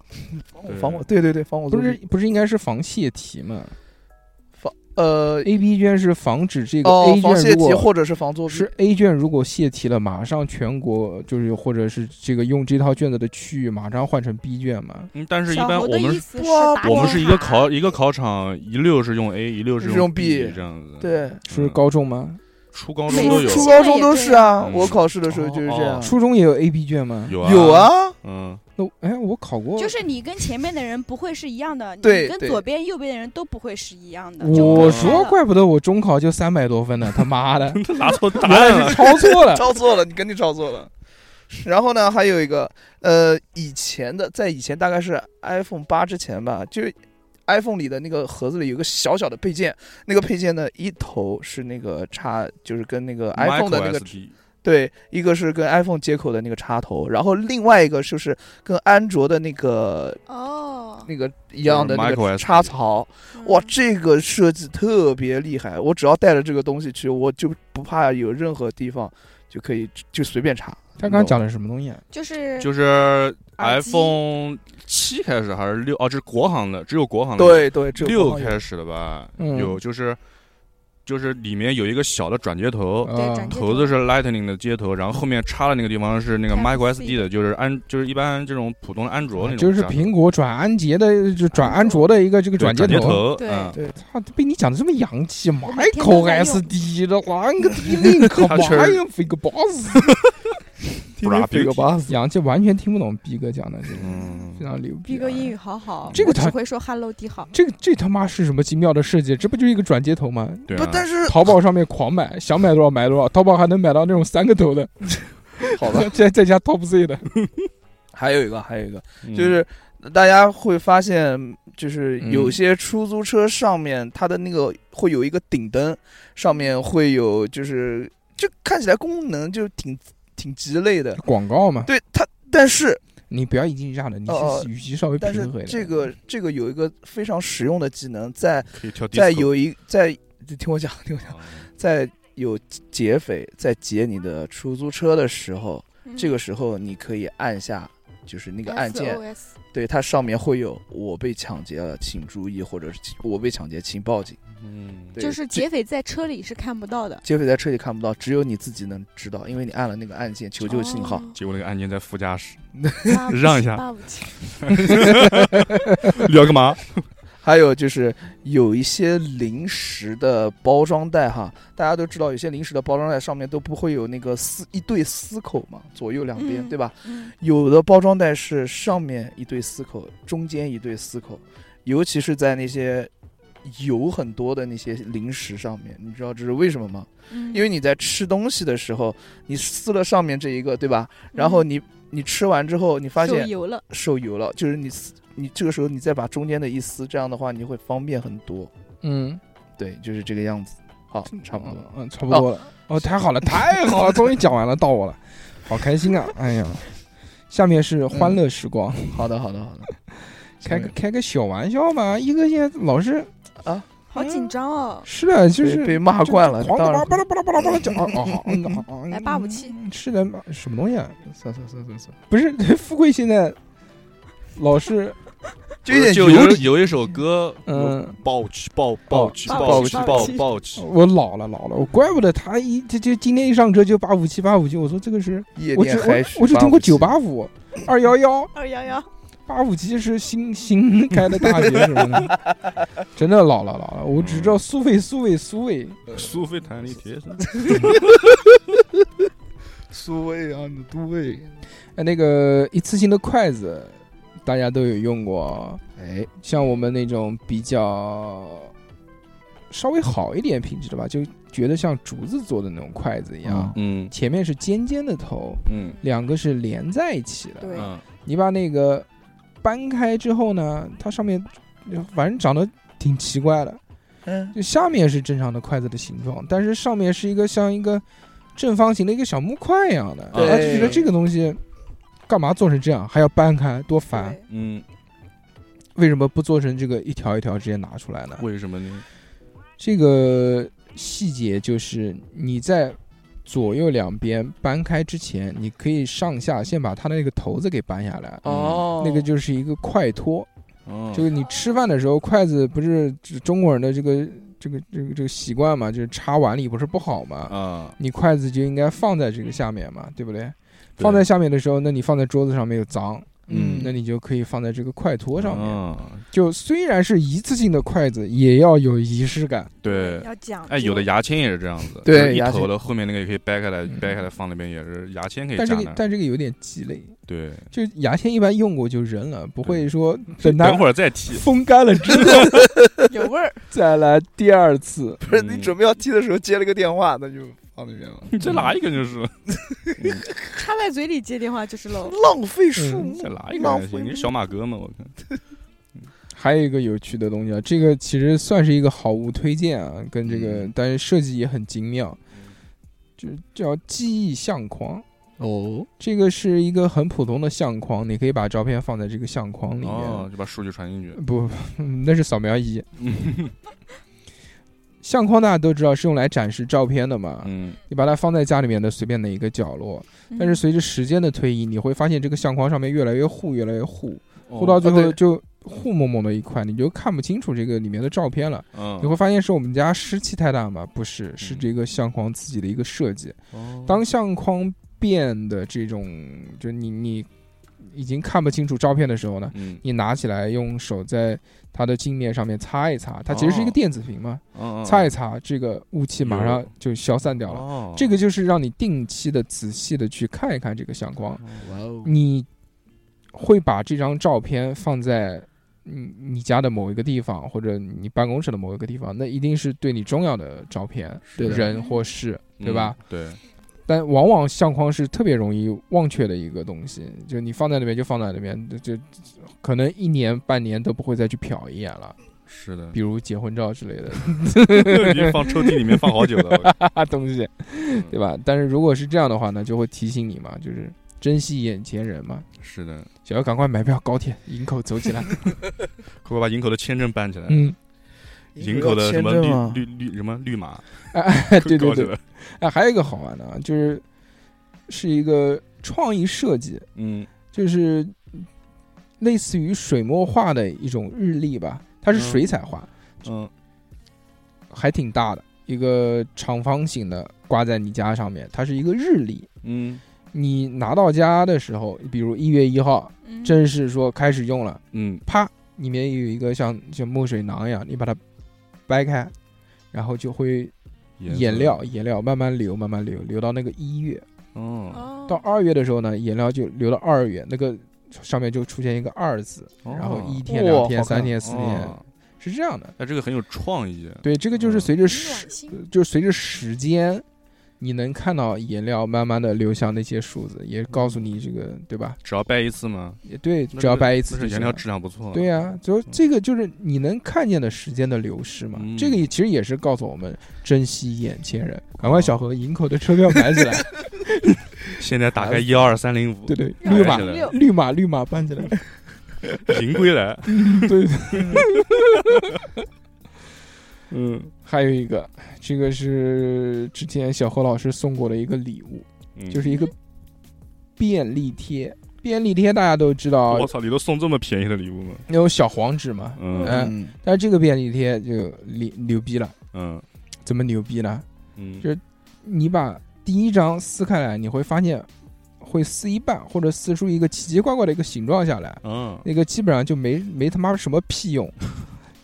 防我，对对对，防我作不是。不是应该是防泄题吗呃，？A、B 卷是防止这个哦 A，卷泄题或者是防作弊，是 A 卷如果泄题了，马上全国就是或者是这个用这套卷子的区域马上换成 B 卷嘛？嗯，但是一般我们我们是一个考一个考场，一溜是用 A，一溜是用用 B 这样子。对，是嗯高中吗？初高中都有，初高中都是啊，嗯我考试的时候就是这样哦。初中也有 A、B 卷吗？有啊有，啊，嗯，那我哎，我考过，就是你跟前面的人不会是一样的，你跟左边、右边的人都不会是一样的。我说，怪不得我中考就三百多分呢，他妈的，拿错答案了。抄错了。抄错了，你肯定抄错了。然后呢，还有一个，呃，以前的，在以前大概是 iPhone 八之前吧，就 iPhone 里的那个盒子里有个小小的配件，那个配件呢，一头是那个插，就是跟那个 iPhone 的那个对，一个是跟 iPhone 接口的那个插头，然后另外一个就是跟安卓的那个哦，那个一样的那个插槽。嗯哇，这个设计特别厉害！我只要带着这个东西去，我就不怕有任何地方就可以就随便插。他刚刚讲的是什么东西啊？就是就是 iPhone 七开始还是六？哦，这是国行的，只有国行的。，对对，只有六开始的吧？嗯有就是就是里面有一个小的转接头，啊对头子是 Lightning 的接头，然后后面插的那个地方是那个 micro SD 的，就是安就是一般这种普通的安卓那种就是，苹果转安捷的，就转安卓的一个这个转接头。头，对嗯对操，被你讲的这么洋气，micro SD 的，啷个地灵可他确实妈呀，飞个巴 子，天天飞个巴士。洋气完全听不懂逼哥讲的这个，嗯非常牛逼啊。逼哥英语好好，这个他只会说 Hello 你好。这个这他妈是什么精妙的设计？这不就是一个转接头吗？对啊，，不但是淘宝上面狂买，想买多少买多少，淘宝还能买到那种三个头的，好吧，再再加 Top Z 的，还有一个，还有一个，嗯就是大家会发现，就是嗯有些出租车上面它的那个会有一个顶灯，上面会有就是就看起来功能就挺挺鸡肋的。广告嘛。对它，但是你不要一惊一乍的，你哦是语气稍微但是平和一点。这个这个有一个非常实用的技能，在在有一在听我讲，听我讲，啊在有劫匪在劫你的出租车的时候，嗯这个时候你可以按下就是那个按键，对它上面会有“我被抢劫了，请注意”或者是“我被抢劫，请报警嗯”。就是劫匪在车里是看不到的。劫匪在车里看不到，只有你自己能知道，因为你按了那个按键求救信号。哦结果那个按键在副驾驶，让一下八五七你要干嘛？还有就是有一些零食的包装袋哈，大家都知道，有些零食的包装袋上面都不会有那个丝一对丝口嘛，左右两边，嗯对吧？嗯有的包装袋是上面一对丝口，中间一对丝口，尤其是在那些油很多的那些零食上面，你知道这是为什么吗？嗯因为你在吃东西的时候，你撕了上面这一个，对吧？然后你你吃完之后，你发现手油了，受油了，就是你撕你这个时候你再把中间的一撕，这样的话你会方便很多。嗯，对，就是这个样子。好，差不多。嗯，差不多了。哦，太好了，太好了，终于讲完了，到我了，好开心啊！哎呀，下面是欢乐时光，好的，好的，好的。开个开个小玩笑嘛，一个现在老是好紧张哦。是的，就是被被骂惯了，狂当然巴拉巴拉巴拉巴拉讲，哦哦好，嗯好，嗯。来八五七，是的，什么东西啊？算算算算算，不是 富贵现在老是 就有有有一首歌，嗯。抱起抱抱起抱起抱起抱抱起，我老了老了，我怪不得他一就就今天一上车就八五七八五七，我说这个是夜我只店海曲我我只听过857九八五二幺幺。二幺幺，八五七是新新开的大学什么的，真的老了老了，我只知道苏菲苏菲苏菲，苏菲弹力铁声，苏味啊，你都味。呃那个一次性的筷子，大家都有用过，哎，像我们那种比较稍微好一点品质的吧，就觉得像竹子做的那种筷子一样，嗯。前面是尖尖的头，嗯。两个是连在一起的。对。嗯。你把那个搬开之后呢，它上面反正长得挺奇怪的，嗯，就下面是正常的筷子的形状，但是上面是一个像一个正方形的一个小木块一样的，对他就觉得这个东西干嘛做成这样，还要搬开，多烦！嗯，为什么不做成这个一条一条直接拿出来呢？为什么呢？这个细节就是你在左右两边搬开之前，你可以上下先把它的那个头子给搬下来，哦，那个就是一个筷托。哦就是你吃饭的时候，筷子不是中国人的这个这个这个这个习惯嘛，就是插碗里不是不好嘛？啊，你筷子就应该放在这个下面嘛，对不对？对放在下面的时候，那你放在桌子上面有脏，嗯那你就可以放在这个筷托上面。啊就虽然是一次性的筷子，也要有仪式感。对。要讲。哎，有的牙签也是这样子，对一头的后面那个也可以掰开来，嗯掰开来放那边也是牙签可以但这个。但这个有点鸡肋，对，就牙签一般用过就扔了，不会说等它等会儿再剃。风干了之后 有味儿，再来第二次。不是你准备要踢的时候接了个电话，那就放那边了，你 再拿一根就是，插在嘴里接电话就是喽。浪费树嗯木再，拿一根浪费还行。你是小马哥吗？我看。还有一个有趣的东西啊，这个其实算是一个好物推荐啊，跟这个、嗯但是设计也很精妙，就叫记忆相框。哦，这个是一个很普通的相框，你可以把照片放在这个相框里面。哦，就把数据传进去。不，嗯那是扫描仪。相框大家都知道是用来展示照片的嘛，嗯，你把它放在家里面的随便哪一个角落，但是随着时间的推移，你会发现这个相框上面越来越糊，越来越糊，糊到最后就糊蒙蒙的一块，你就看不清楚这个里面的照片了。嗯，你会发现是我们家湿气太大吗？不是，是嗯这个相框自己的一个设计。哦当相框变的这种，就你你已经看不清楚照片的时候呢，嗯，你拿起来用手在它的镜面上面擦一擦，它其实是一个哦。电子屏嘛，嗯擦一擦，这个雾气马上就消散掉了。哦，这个就是让你定期的、仔细的去看一看这个相框，哦，你会把这张照片放在你你家的某一个地方，或者你办公室的某一个地方，那一定是对你重要的照片，对人或事，对吧？嗯？对，但往往相框是特别容易忘却的一个东西，就你放在那边就放在那边，就就可能一年半年都不会再去瞟一眼了。是的比，如结婚照之类的 你放抽屉里面放好久了。东西，对吧？但是如果是这样的话呢，就会提醒你嘛，就是珍惜眼前人嘛。是的，想要赶快买票高铁营口走起来。快 快把营口的签证办起来。嗯，营口的什么绿绿绿什么绿码？哎，对 对对，哎，还有一个好玩的啊，就是是一个创意设计，嗯就是类似于水墨画的一种日历吧，它是嗯水彩画，嗯还挺大的，一个长方形的挂在你家上面，它是一个日历。嗯你拿到家的时候，比如一月一号嗯正式说开始用了，嗯啪，里面有一个像像墨水囊一样，你把它掰开，然后就会颜料颜料慢慢流，慢慢流，流到那个一月，哦哦到二月的时候呢，颜料就流到二月，那个上面就出现一个二字，然后一天、两天、三天、四天，哦是这样的。那这个很有创意。对，这个就是嗯随着时就是随着时间，你能看到颜料慢慢的流向那些数字，也告诉你这个，对吧？只要掰一次吗？也对，只要掰一次颜料质量不错。对呀、就这个就是你能看见的时间的流逝嘛。嗯这个也其实也是告诉我们珍惜眼前人。赶快小何营口的车票买起来，现在打开幺二三零五，对对，绿码绿码绿码办起来，迎归来。对。嗯还有一个，这个是之前小何老师送过的一个礼物，嗯。就是一个便利贴。便利贴大家都知道我操，你都送这么便宜的礼物吗？那种小黄纸嘛，嗯。嗯嗯，但是这个便利贴就牛牛逼了，嗯。怎么牛逼呢？嗯。就是你把第一张撕开来，你会发现会撕一半，或者撕出一个奇奇怪怪的一个形状下来，嗯。那个基本上就没没他妈什么屁用，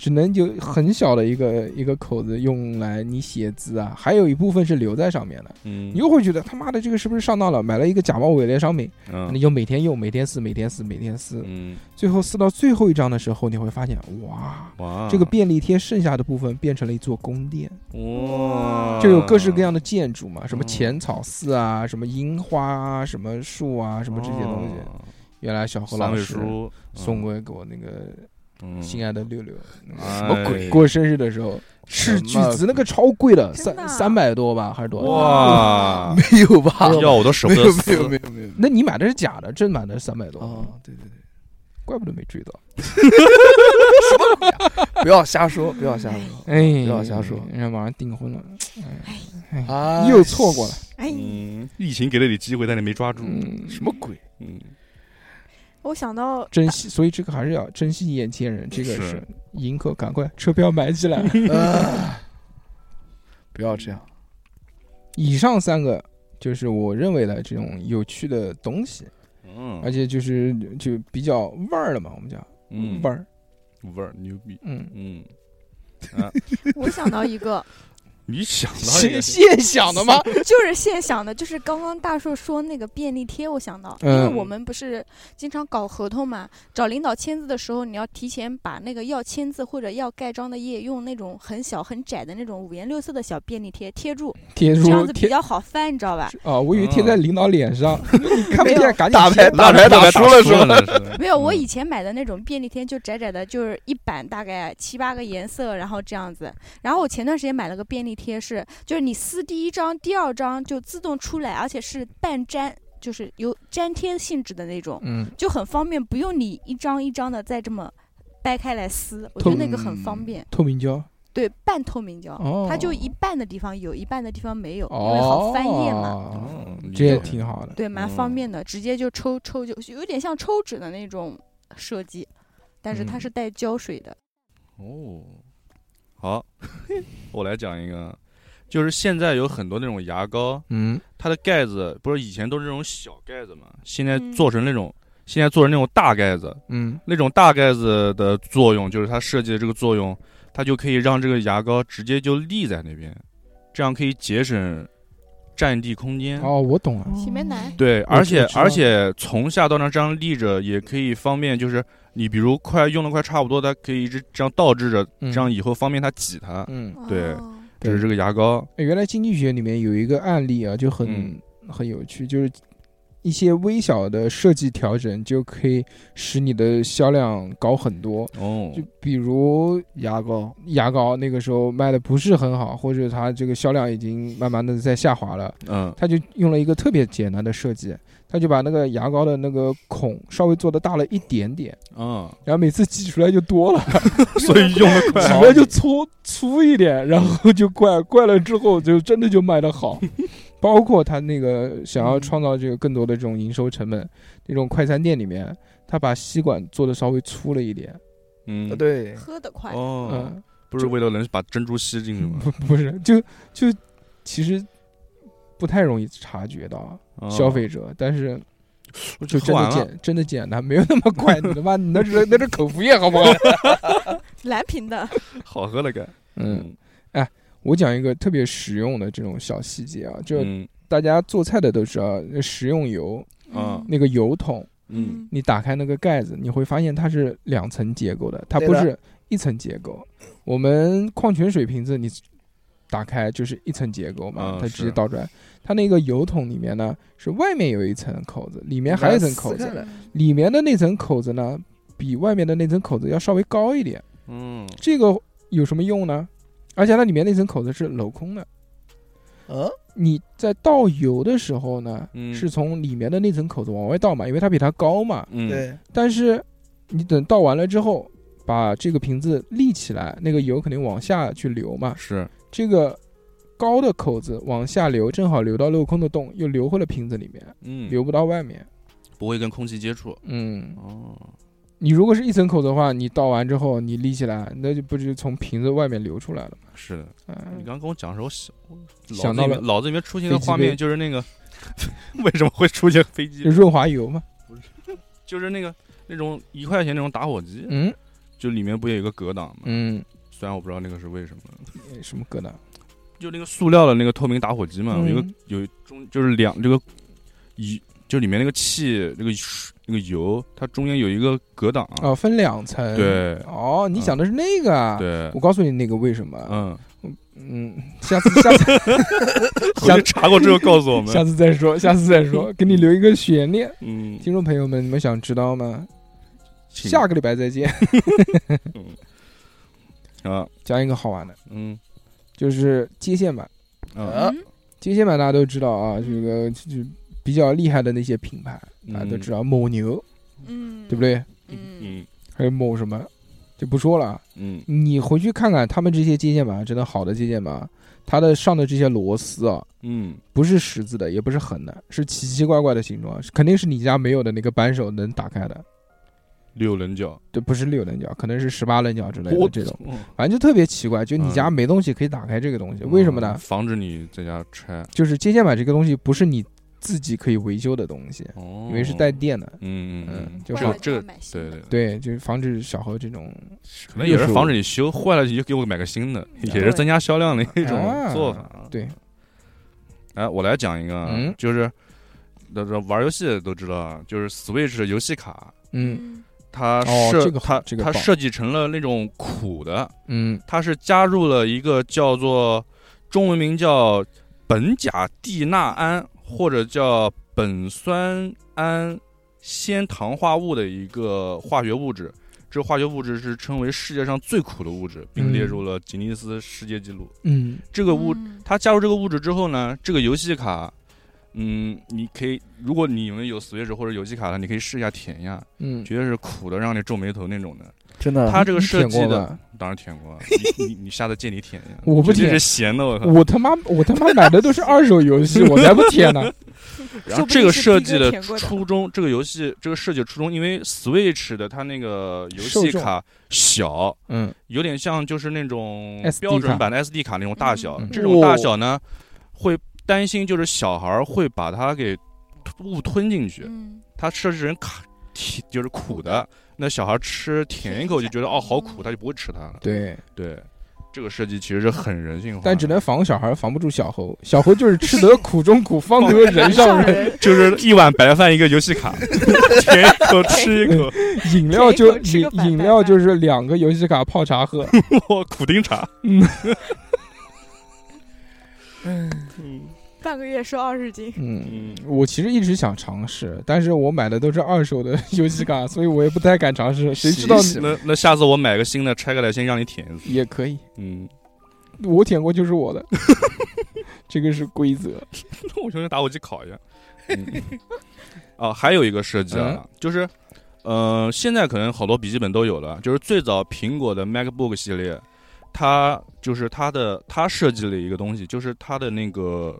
只能就很小的一个一个口子用来你写字啊，还有一部分是留在上面的，嗯，你又会觉得他妈的这个是不是上当了？买了一个假冒伪劣商品，嗯。你就每天用，每天撕，每天撕，每天撕，嗯。最后撕到最后一张的时候，你会发现，哇，哇，这个便利贴剩下的部分变成了一座宫殿。哇，就有各式各样的建筑嘛，什么哦浅草寺啊，什么樱花啊，什么树啊，什么这些东西。哦。原来小何老师送过给我那个嗯心爱的六六，什么鬼过生日的时候是巨资，那个超贵的，三三百多吧，还是多少？哇，没有吧？要我都舍不没有没有没有没有。那你买的是假的，正版的三百多，哦，对对对，怪不得没追到。不要瞎说，不要瞎说哎，不要瞎说人家马上订婚了，哎！又错过了。哎，嗯，疫情给了你机会，但你没抓住。嗯，什么鬼？嗯，我想到珍惜，所以这个还是要珍惜眼前人，这个是是迎客，赶快车票买起来。啊！不要这样。以上三个就是我认为的这种有趣的东西，嗯，而且就是就比较味儿的嘛，我们讲嗯味儿，味儿牛逼。嗯，嗯，啊我想到一个，你想到一现现想的吗？就是现想的，就是刚刚大硕说那个便利贴，我想到，因嗯为我们不是经常搞合同嘛，找领导签字的时候，你要提前把那个要签字或者要盖章的页用那种很小很窄的那种五颜六色的小便利贴贴住，贴住这样子比较好翻，你知道吧？啊，我以为贴在领导脸上，你看不见，赶紧大贴牌打牌打输了是吧？了 没有，我嗯以前买的那种便利贴就窄窄的，就是一版大概七八个颜色，然后这样子。然后我前段时间买了个便利贴是，就是你撕第一张、第二张就自动出来，而且是半粘，就是有粘贴性质的那种，嗯，就很方便，不用你一张一张的再这么掰开来撕，我觉得那个很方便。透明胶，对，半透明胶，哦它就一半的地方有，一半的地方没有，因为好翻页嘛。这也挺好的。对，蛮方嗯便的，直接就抽抽就有点像抽纸的那种设计，但是它嗯是带胶水的。哦，好，我来讲一个，就是现在有很多那种牙膏，嗯，它的盖子不是以前都是那种小盖子嘛，现在嗯。做成那种，现在做成那种大盖子。嗯，那种大盖子的作用就是它设计的这个作用，它就可以让这个牙膏直接就立在那边，这样可以节省占地空间。哦，我懂了。洗面奶，对，而且而且从下到上这样立着，也可以方便，就是你比如快用的快差不多，它可以一直这样倒置着，嗯。这样以后方便它挤它。嗯，对哦。这是这个牙膏，原来经济学里面有一个案例啊，就很、嗯。很有趣，就是一些微小的设计调整就可以使你的销量高很多。哦就比如牙膏，牙膏那个时候卖的不是很好，或者它这个销量已经慢慢的在下滑了，嗯他就用了一个特别简单的设计，他就把那个牙膏的那个孔稍微做的大了一点点，嗯，然后每次挤出来就多了，所以用的快挤。出来就粗粗一点，然后就怪怪了之后就真的就卖的好。包括他那个想要创造这个更多的这种营收成本，那种快餐店里面，他把吸管做的稍微粗了一点，嗯。啊，对，喝得快。哦，嗯，不是为了能把珍珠吸进去吗？不 不是，就就其实不太容易察觉到哦。消费者，但是就真的简真的简单，没有那么快，你他妈你那 是那是口服液好不好？蓝瓶的，好喝了该。嗯，我讲一个特别实用的这种小细节啊，就嗯。大家做菜的都知道，那食用油啊。那个油桶，嗯。你打开那个盖子，你会发现它是两层结构的，它不是一层结构。我们矿泉水瓶子你打开就是一层结构嘛，嗯它直接倒出来。它那个油桶里面呢，是外面有一层口子，里面还有一层口子，里面的那层口子呢，比外面的那层口子要稍微高一点。嗯。这个有什么用呢？而且它里面那层口子是镂空的。嗯，你在倒油的时候呢，嗯是从里面的那层口子往外倒嘛，因为它比它高嘛。嗯，对，但是你等倒完了之后，把这个瓶子立起来，那个油肯定往下去流嘛。是这个高的口子往下流，正好流到镂空的洞，又流回了瓶子里面，嗯流不到外面。不会跟空气接触。嗯，哦，你如果是一层口的话，你倒完之后你立起来，那就不就从瓶子外面流出来了吗？是的。你嗯，刚跟我讲的时候，我想想到了脑子里面出现的飞机画面就是那个 为什么会出现飞机？润滑油嘛。就是那个那种一块钱那种打火机，嗯就里面不也有一个格挡吗？嗯，虽然我不知道那个是为什么，什么疙瘩？就那个塑料的那个透明打火机嘛，嗯有一个有中就是两这个一就里面那个气那个水那个油，它中间有一个隔挡。哦，分两层。。对哦，你讲的是那个啊？。对我，告诉你那个为什么？嗯，嗯，下次下次 下次查过之后告诉我们下。次再说，下次再说，给你留一个悬念。嗯，听众朋友们，你们想知道吗？下个礼拜再见。啊，讲一个好玩的，嗯就是接线板。啊，接线板大家都知道啊，这个就比较厉害的那些品牌，大家都嗯知道，蒙牛，嗯，对不？对？嗯嗯还有某什么，就不说了啊。嗯你回去看看他们这些接线板，真的好的接线板，它的上的这些螺丝啊，嗯不是十字的，也不是横的，是奇奇怪怪的形状，肯定是你家没有的那个扳手能打开的。六棱角，对不是六棱角，可能是十八棱角之类的这种，嗯反正就特别奇怪。就你家嗯没东西可以打开这个东西，为什么呢？防止你在家拆。就是接线板这个东西不是你自己可以维修的东西，哦，因为是带电的。嗯嗯嗯。就是这个要买新的。对对，对，就是防止小何这种可能也是防止你修坏了，你就给我买个新的，也是增加销量的一种啊做法。对，哎，我来讲一个啊嗯，就是那这玩游戏的都知道啊，就是 Switch 的游戏卡，嗯。嗯它哦这个好设它这个它设计成了那种苦的，嗯。它是加入了一个叫做中文名叫苯甲地钠胺或者叫苯酸胺酰糖化物的一个化学物质。这个化学物质是称为世界上最苦的物质，并列入了吉尼斯世界纪录。嗯这个物，嗯它加入这个物质之后呢，这个游戏卡，嗯，你可以，如果你们有 Switch 或者游戏卡的，你可以试一下舔一下，嗯，绝对是苦的让你皱眉头那种的。真的，它这个设计的？当然舔过，你你你下次借你舔一下，我不舔是咸的，我靠。我他妈我他妈买的都是二手游戏，我才不舔呢。然后这个设计的初衷，这个游戏这个设计的初衷，因为 Switch 的它那个游戏卡小，嗯。有点像就是那种标准版的 SD 卡那种大小嗯，这种大小呢，会担心就是小孩会把它给误吞进去，嗯。它设置成卡甜就是苦的，那小孩吃舔一口就觉得哦好苦，他就不会吃它了。对，对，这个设计其实是很人性化的，但只能防小孩，防不住小猴。小猴就是吃得苦中苦，方得人上人。就是一碗白饭一个游戏卡，舔一口吃一口，饮料就饮饮料就是两个游戏卡泡茶喝。哇，苦丁茶。半个月瘦二十斤，嗯，嗯，我其实一直想尝试，但是我买的都是二手的游戏卡，所以我也不太敢尝试。谁知道那那下次我买个新的，拆开来先让你舔一次。也可以，嗯，我舔过就是我的，这个是规则。我就用打火机烤一下。嗯，哦，还有一个设计啊，就是，呃，现在可能好多笔记本都有了，就是最早苹果的 MacBook 系列，它就是它的它设计了一个东西，就是它的那个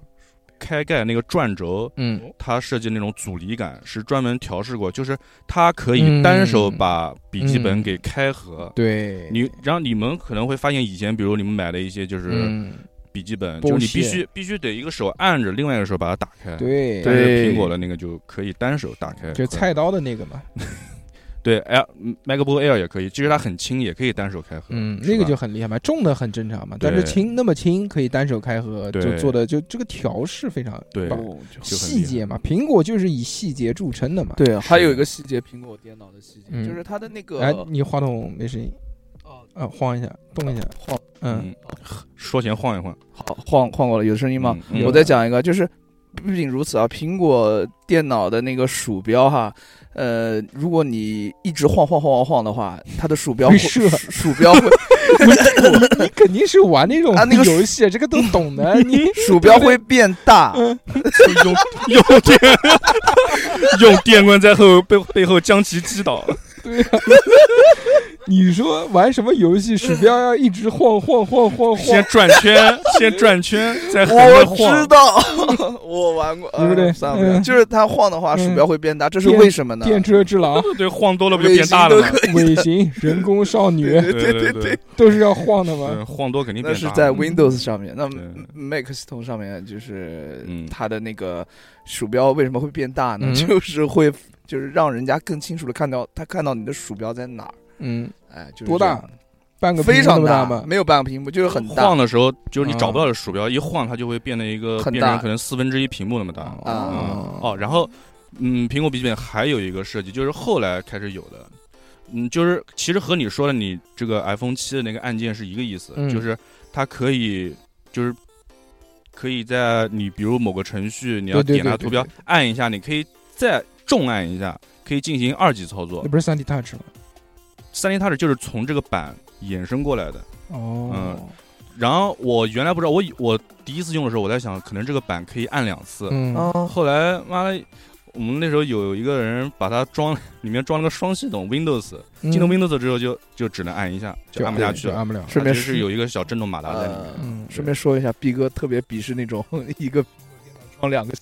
开盖那个转轴，嗯，它设计那种阻尼感是专门调试过，就是它可以单手把笔记本给开合。对，你，然后你们可能会发现，以前比如你们买的一些就是嗯，笔记本，剥就是你必须必须得一个手按着，另外一个手把它打开。对，但是对苹果的那个就可以单手打开。就菜刀的那个嘛，对，Air MacBook Air 也可以，其实它很轻，也可以单手开合。嗯，那个就很厉害嘛，重的很正常嘛，但是轻那么轻可以单手开合，就做的就这个调试非常对棒细节嘛，苹果就是以细节著称的嘛。对，还有一个细节，苹果电脑的细节，嗯。就是它的那个哎，你话筒没声音，哦。啊，晃一下，动一下，晃，嗯，嗯，说前晃一晃。好晃晃过了，有声音吗？嗯。我再讲一个，就是不仅如此啊，苹果电脑的那个鼠标哈，呃，如果你一直晃晃晃晃晃的话，它的鼠标会鼠鼠标会 你肯定是玩那种啊 那个游戏，这个都懂的，你。鼠标会变大，嗯用用电用电棍在后背背后将其击倒。你说玩什么游戏，鼠标要一直晃晃晃晃晃。先，转圈，先转圈，再横着我知。道，我玩过，对不对？呃算不了，嗯。就是它晃的话，嗯。鼠标会变大，这是为什么呢？电车之狼、对，晃多了不就变大了吗？尾行、人工少女。对对对，都是要晃的对嘛。晃多肯定变大。那是在 Windows 上面，那 Mac 系统上面就是嗯。它的那个鼠标为什么会变大呢？嗯。就是会就是让人家更清楚的看到他看到你的鼠标在哪儿，嗯，哎，就是多大？半个屏幕那非常么大吗？没有半个屏幕，就是很大。晃的时候，就是你啊找不到的鼠标，一晃它就会变得一个很成可能四分之一屏幕那么大。啊。嗯哦，然后嗯，苹果笔记本还有一个设计，就是后来开始有的，嗯，就是其实和你说的你这个 iPhone 七的那个按键是一个意思，嗯。就是它可以就是可以在你比如某个程序你要点它图标按一下，你可以再重按一下，可以进行二级操作那。不是三 D Touch 吗？三 D Touch 就是从这个板衍生过来的。哦，嗯然后我原来不知道，我我第一次用的时候，我在想，可能这个板可以按两次。嗯，啊，后来妈的，我们那时候有一个人把它装，里面装了个双系统 Windows，嗯进了 Windows 之后就就只能按一下，就按不下去了。按不了。顺便是有一个小震动马达在里面。顺便说一下，毕哥特别鄙视那种一个装两个，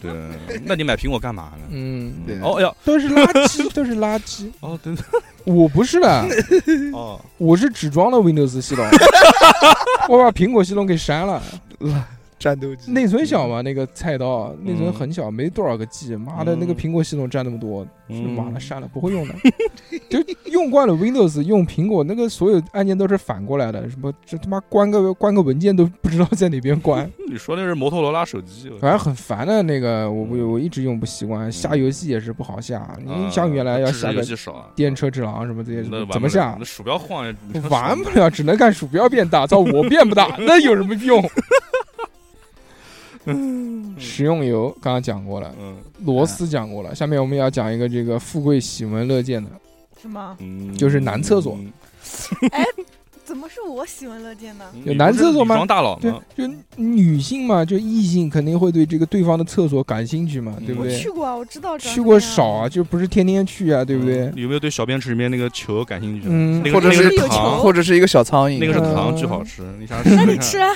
对，那你买苹果干嘛呢？嗯，对哦哎呀，都是垃圾，都是垃圾。哦对，我不是的，哦，我是只装了 Windows 系统，我把苹果系统给删了。战斗机内存小嘛，那个菜刀内存嗯很小，没多少个 G。妈的，嗯那个苹果系统占那么多，妈的删了，不会用的。就用惯了 Windows，用苹果那个所有按键都是反过来的，什么这他妈关个关个文件都不知道在哪边关，你说那是摩托罗拉手机，反正很烦的。那个我我我一直用不习惯，下游戏也是不好下。你啊像原来要下个电车之狼什么这些，怎么下那？鼠标晃玩不了，只能看鼠标变大。操，我变不大，那有什么用？食用油刚刚讲过了，嗯螺丝讲过了，下面我们要讲一个这个富贵喜闻乐见的，是吗？嗯，就是男厕所哎怎么是我喜闻乐见呢？有男厕所吗装大佬对吗？，就女性嘛，就异性肯定会对这个对方的厕所感兴趣嘛，嗯对不对我去？过啊，我知道。去过少啊，，就不是天天去啊，对不对嗯？有没有对小便池里面那个球感兴趣？嗯或者是糖，或者是一个小苍蝇，那个是糖，嗯巨好吃。你想那试试看？你吃啊？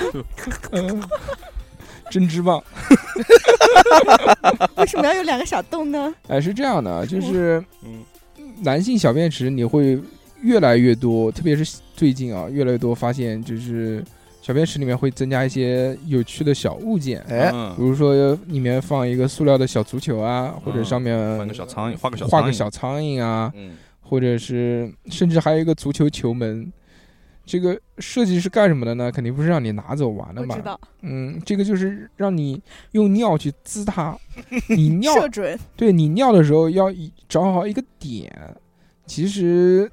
嗯，针织棒，为什么要有两个小洞呢？哎，是这样的，就是嗯。男性小便池你会越来越多，特别是最近啊，越来越多发现就是小便池里面会增加一些有趣的小物件，哎，比嗯，如说里面放一个塑料的小足球啊，或者上面换个小苍蝇，画个小画苍蝇。个小苍蝇啊，嗯。或者是甚至还有一个足球球门。这个设计是干什么的呢？肯定不是让你拿走玩的嘛知。道，嗯，这个就是让你用尿去滋它，你尿射准。对你尿的时候要找好一个点。其实，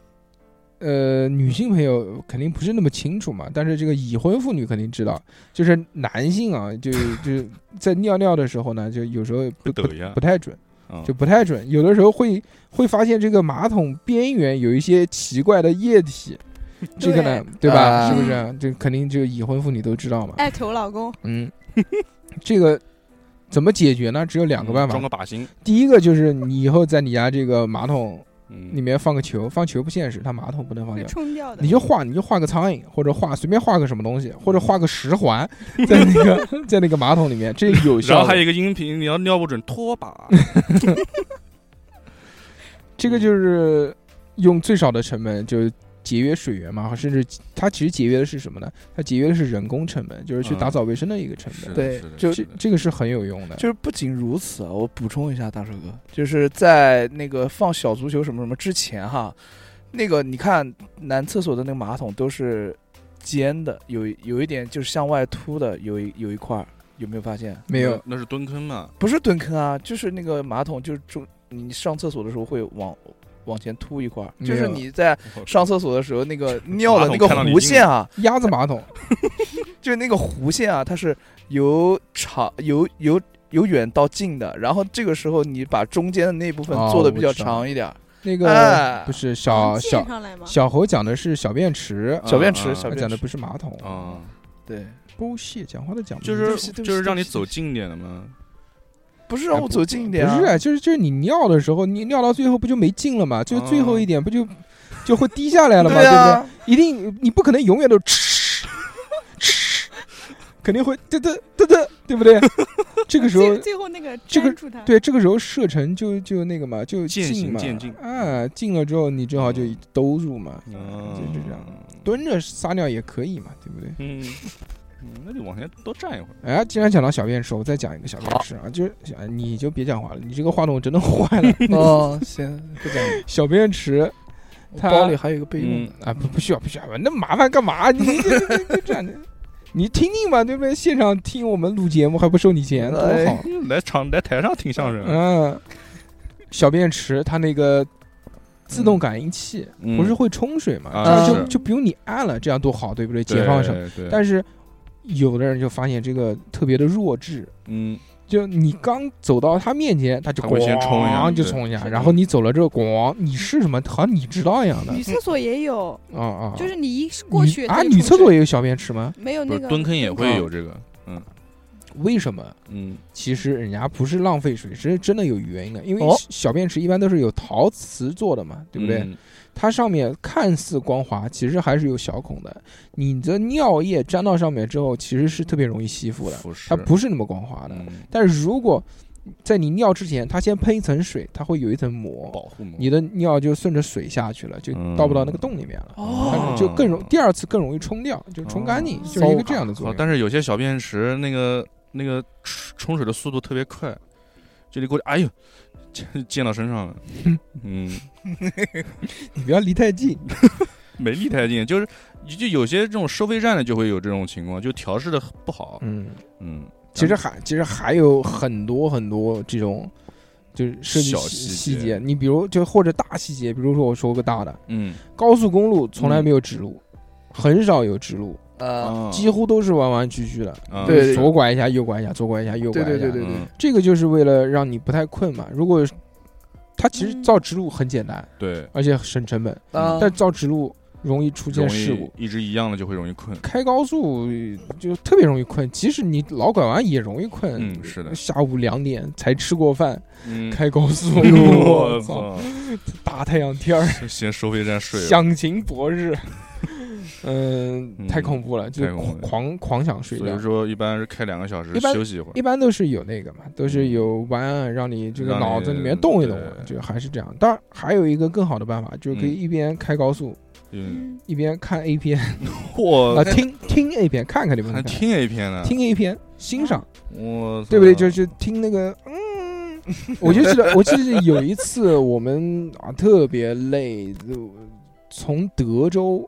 呃，女性朋友肯定不是那么清楚嘛，但是这个已婚妇女肯定知道，就是男性啊，就 就在尿尿的时候呢，就有时候不不太准，嗯就不太准，有的时候会会发现这个马桶边缘有一些奇怪的液体。这个呢，对吧？啊是不是？这肯定就已婚妇女都知道嘛。艾特我老公，嗯，这个怎么解决呢？只有两个办法装。个靶心，第一个就是你以后在你家这个马桶嗯里面放个球，放球不现实，它马桶不能放会球。冲掉的。你就画，你就画个苍蝇，或者画随便画个什么东西，或者画个十环，在那个在那个马桶里面，这有效。然后还有一个音频，你要尿不准拖把，这个就是用最少的成本就节约水源嘛，甚至它其实节约的是什么呢？它节约的是人工成本，就是去打扫卫生的一个成本。对就这这个是很有用的。就是不仅如此啊，我补充一下，大帅哥，就是在那个放小足球什么什么之前哈，那个你看男厕所的那个马桶都是尖的，有有一点就是向外凸的，有一有一块儿，有没有发现？没有，那是蹲坑嘛？不是蹲坑啊，就是那个马桶就是中，你上厕所的时候会往往前凸一块儿，就是你在上厕所的时候那个尿的那个弧线啊，鸭子马桶，就是那个弧线啊，它是由长由由由远到近的，然后这个时候你把中间的那部分哦做的比较长一点儿，那个哎不是小小？小猴讲的是小便池，小便池小便他讲的不是马桶。啊，对，不屑，讲话都讲不就是就是让你走近一点的嘛。不是让我走近一点、啊，不是啊，就是就是你尿的时候，你尿到最后不就没劲了吗？就最后一点不就就会滴下来了吗？对不对？啊，一定你不可能永远都吃吃，肯定会嘚嘚嘚嘚，对不对？这个时候最最后那个这个对，这个时候射程就就那个嘛，就渐近嘛，啊，近了之后你正好就兜住嘛，嗯，就这样蹲着撒尿也可以嘛，对不对？嗯，嗯，那就往前多站一会儿。哎，既然讲到小便池，我再讲一个小便池啊，就是啊你就别讲话了，你这个话筒真的坏了。哦，行，不讲，小便池它包里还有一个备用的，啊，不不需要不需要，那麻烦干嘛？你 你这这样的，你听听吧，对不对？现场听我们录节目还不收你钱，多哎好。来场来台上听相声，嗯，小便池它那个自动感应器嗯不是会冲水嘛，啊这样就就不用你按了，这样多好，对不对？解放什么？对，但是有的人就发现这个特别的弱智，嗯，就你刚走到他面前，他就他会先冲一下咣就冲一下，然后你走了之后，咣，你是什么？好像你知道一样的。女厕所也有，啊啊，就是你一过去女啊，女厕所也有小便池吗？没有那个蹲坑也会有这个，嗯为什么？嗯，其实人家不是浪费水，是真的有原因的。因为哦小便池一般都是有陶瓷做的嘛，对不对？嗯？它上面看似光滑，其实还是有小孔的。你的尿液沾到上面之后，其实是特别容易吸附的，它不是那么光滑的。嗯但是如果在你尿之前，它先喷一层水，它会有一层膜，保护膜，你的尿就顺着水下去了，就嗯到不到那个洞里面了。哦它就更容第二次更容易冲掉，就冲干净，哦就是一个这样的作，用。但是有些小便池那个那个冲冲水的速度特别快，就你过去，哎呦，溅 溅到身上了，嗯，你不要离太近。没离太近，就是就有些这种收费站的就会有这种情况，就调试的不好，嗯，嗯，其实还其实还有很多很多这种。就是设计小细细节细节，你比如就或者大细节，比如说我说个大的，嗯，高速公路从来没有指路，很少有指路，呃，啊几乎都是弯弯曲曲的，啊对左拐一下右拐一下，左拐一下右拐一下。对对对对对，嗯这个就是为了让你不太困嘛。如果它其实嗯造直路很简单，对，而且省成本，啊但造直路容易出现事故。一直一样的就会容易困，开高速就特别容易困，即使你老拐弯也容易困。嗯是的下午两点才吃过饭，嗯，开高速，我我操！大太阳天儿，先收费站睡了，响晴博日，嗯，嗯太恐怖了，就太恐怖了。狂狂想睡觉。所以。说一般是开两个小时一般休息一会儿一，般都是有那个嘛，都是有弯啊，让你这个脑子里面动一动，对。就还是这样。当然还有一个更好的办法，就是可以嗯。一边开高速，嗯，一边看 A 片 嚯啊，，听听 A 片，看看你们看，还听 A 片呢，听 A 片，欣赏，我对不对？就是听那个，嗯，我就记得，我记得有一次我们啊特别累，就从德州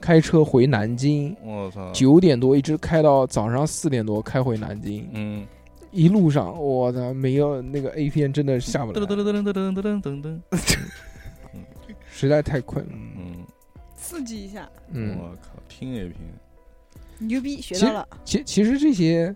开车回南京，我操，九点多一直开到早上四点多开回南京，嗯，一路上我操，没有那个 A 片真的下不来，噔噔噔噔噔噔噔噔，实在太困了，嗯，刺激一下，嗯，我靠，听 A 片，牛逼，学到了，其其实这些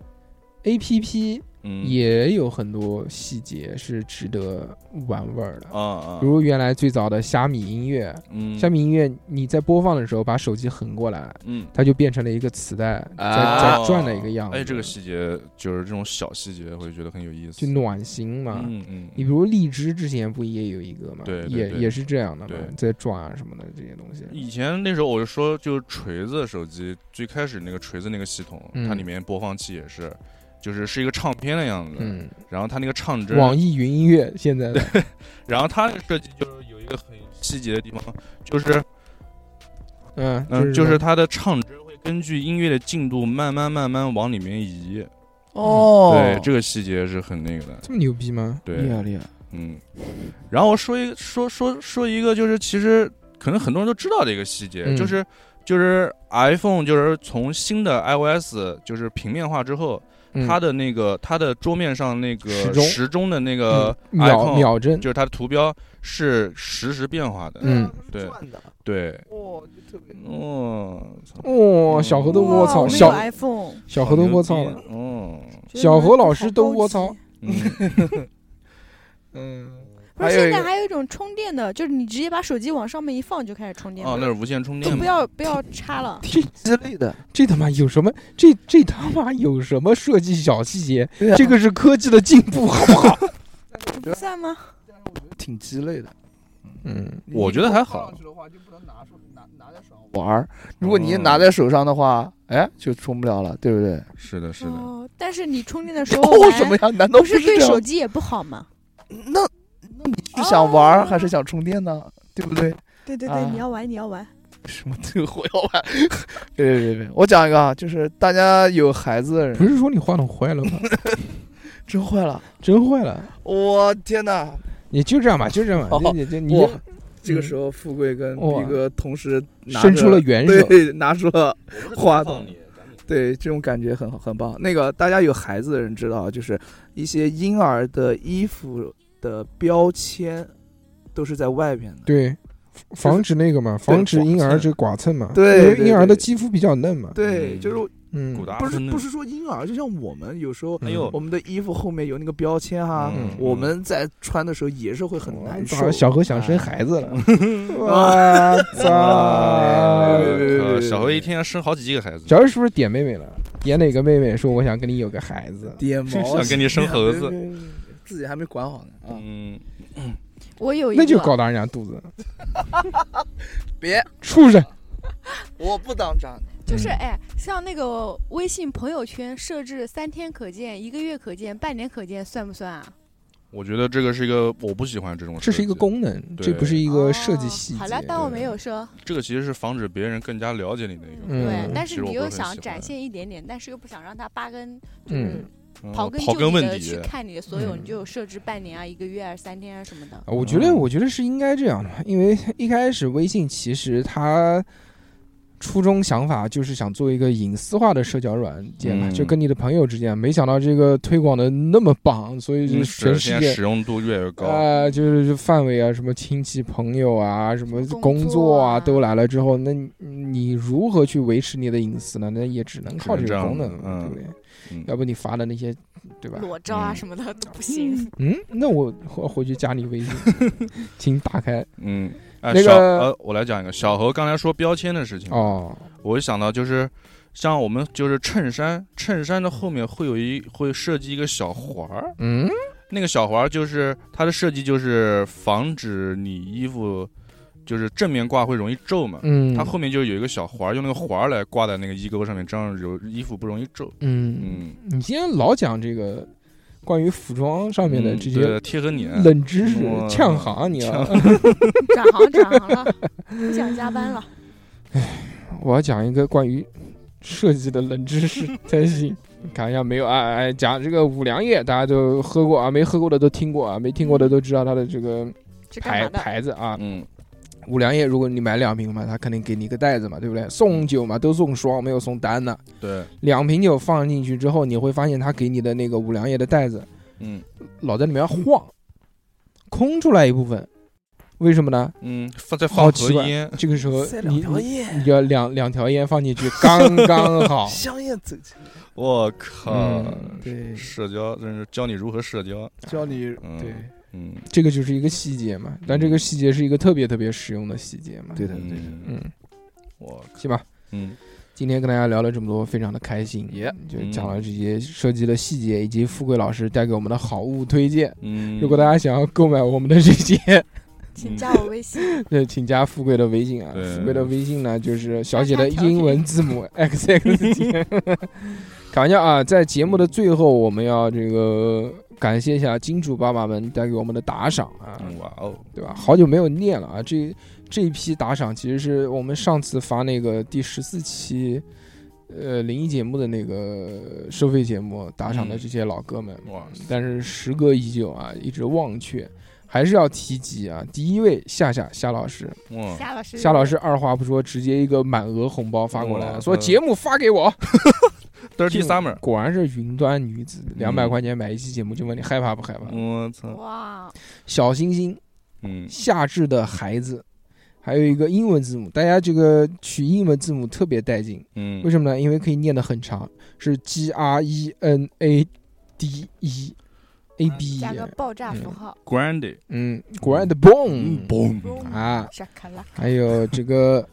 A P P 嗯也有很多细节是值得玩味儿的。啊啊比，如原来最早的虾米音乐，嗯虾米音乐你在播放的时候把手机横过来，嗯。它就变成了一个磁带在转的一个样子。哎，这个细节就是这种小细节，会觉得很有意思。就暖心嘛。嗯嗯，你比如荔枝之前不也有一个嘛，也也是这样的嘛对，在转啊什么的这些东西。以前那时候我就说，就是锤子手机最开始那个锤子那个系统，嗯它里面播放器也是，就是是一个唱片的样子。嗯，然后它那个唱针，网易云音乐现在的。然后它那个设计就是有一个很细节的地方，就是嗯嗯，就是它的唱针会根据音乐的进度慢慢慢慢往里面移。哦，对，这个细节是很那个的。这么牛逼吗？对，厉害厉害，嗯，然后我说一个说说说一个，就是其实可能很多人都知道的一个细节，嗯。就是就是 iPhone 就是从新的 iOS 就是平面化之后，嗯它的那个它的桌面上那个时钟。时钟的那个嗯秒秒针，就是它的图标是实时变化的。嗯，对。对，哦，特别。哦，哦，小何都我没有小 iPhone，小何都窝操了，哦，小何老师都窝操，嗯，嗯，现在还有一种充电的，就是你直接把手机往上面一放就开始充电哦，那，是无线充都不电嘛。要不要插了。挺之类的，这他妈有什么？这这他妈有什么设计小细节？啊这个是科技的进步，好不好？不算吗？挺鸡肋的。嗯，我觉得还好放上去的话就不能拿出拿拿在手上玩儿，如果你拿在手上的话，哎，就充不了了，对不对？是的，是的。哦，但是你充电的时候哦，玩什么呀？难道不是对？手机也不好吗？那那你是想玩还是想充电呢？对不对？对对啊对，你要玩你要玩。什么这个我要玩？别别别别！我讲一个啊，就是大家有孩子的人不是说你话筒坏了吗？真坏了，真坏了！我天哪！你就这样吧，就这样吧，好你你你哇这个时候，富贵跟哇逼哥同时拿伸出了援手，对，拿出了话筒，对，这种感觉很好，很棒。那个大家有孩子的人知道，就是一些婴儿的衣服的标签都是在外面的。对，防止那个嘛，防止婴儿这剐蹭嘛，对因为婴儿的肌肤比较嫩嘛，对，嗯。就是嗯。不是不是说婴儿，就像我们有时候哎呦。我们的衣服后面有那个标签哈，嗯。我们在穿的时候也是会很难受。小何想生孩子了，我哎 操！呃小何一天要生好几个孩子，小何是不是点妹妹了？点哪个妹妹说我想跟你有个孩子？点毛想跟你生猴子自己还没管好呢啊！嗯，我有一个，那就搞大人家肚子，别，畜生！我不当渣男。嗯就是哎，像那个微信朋友圈设置三天可见、一个月可见、半年可见，算不算啊？我觉得这个是一个我不喜欢这种，这是一个功能，对这不是一个设计细节。哦好了，当我没有说。这个其实是防止别人更加了解你的一个。嗯对，但是你又想展现一点点，但是又不想让他八根，就是嗯嗯刨根刨根问究底去，看你的所有，嗯你就有设置半年啊、一个月啊、三天啊什么的。啊我觉得，嗯。我觉得是应该这样的，因为一开始微信其实它初衷想法就是想做一个隐私化的社交软件嘛，嗯就跟你的朋友之间，没想到这个推广的那么棒，所以全世界是使用度越来越高。啊、就是范围啊，什么亲戚朋友啊，什么工工作作啊，啊都来了之后，那你你如何去维持你的隐私呢？那也只能靠这个功能，嗯对不对？嗯要不你发的那些，对吧？裸照啊嗯什么的都不行。嗯，那我回回去加你微信，请打开嗯，哎，那个小呃，我来讲一个小何刚才说标签的事情，哦，我就想到就是。像我们就是衬衫，衬衫的后面会有一会设计一个小环儿，嗯，那个小环儿就是它的设计就是防止你衣服就是正面挂会容易皱嘛，嗯，它后面就有一个小环儿，用那个环儿来挂在那个衣钩上面，这样有衣服不容易皱。嗯，嗯，你今天老讲这个关于服装上面的嗯这些贴合你冷知识哇，呛 行，你啊要。转行转行了，不想加班了。我要讲一个关于设计的冷知识才行。看一下没有啊？哎，讲这个五粮液，大家都喝过啊，没喝过的都听过啊，没听过的都知道它的这个牌？牌子啊。嗯五粮液，如果你买两瓶嘛，他肯定给你一个袋子嘛，对不对？送酒嘛，都送双，没有送单的。对，两瓶酒放进去之后，你会发现他给你的那个五粮液的袋子嗯。老在里面晃，空出来一部分，为什么呢？嗯，放再放好奇怪盒烟，这个时候你你要两两条烟放进去，刚刚好。香烟走进来，我靠嗯，对，社交真是教你如何社交，教你嗯。对嗯，这个就是一个细节嘛，但这个细节是一个特别特别实用的细节嘛。对的对的，嗯，嗯，我行吧。嗯今天跟大家聊了这么多，非常的开心，耶就讲了这些设计的细节，以及富贵老师带给我们的好物推荐。嗯，如果大家想要购买我们的这些，请加 我微信。对，请加富贵的微信啊。富贵的微信呢，就是小写的英文字母 x x。开玩笑啊，在节目的最后，我们要这个感谢一下金主爸爸们带给我们的打赏啊，嗯哇哦，对吧？好久没有念了啊，这这一批打赏其实是我们上次发那个第十四期。呃，灵异节目的那个收费节目打赏的这些老哥们，哇，但是时隔已久啊，一直忘却，还是要提及啊。第一位夏夏夏老师，哇，夏老师，夏老师二话不说，直接一个满额红包发过来，哇说节目发给我。Dirty Summer，果然是云端女子，两百嗯块钱买一期节目，就问你害怕不害怕？我操，哇，小星星，嗯。夏至的孩子，还有一个英文字母，大家这个取英文字母特别带劲，嗯，为什么呢？因为可以念得很长，是 G R E N A D E A B，加个爆炸符号，Grandy，嗯，Grand Boom 嘣，啊，还有这个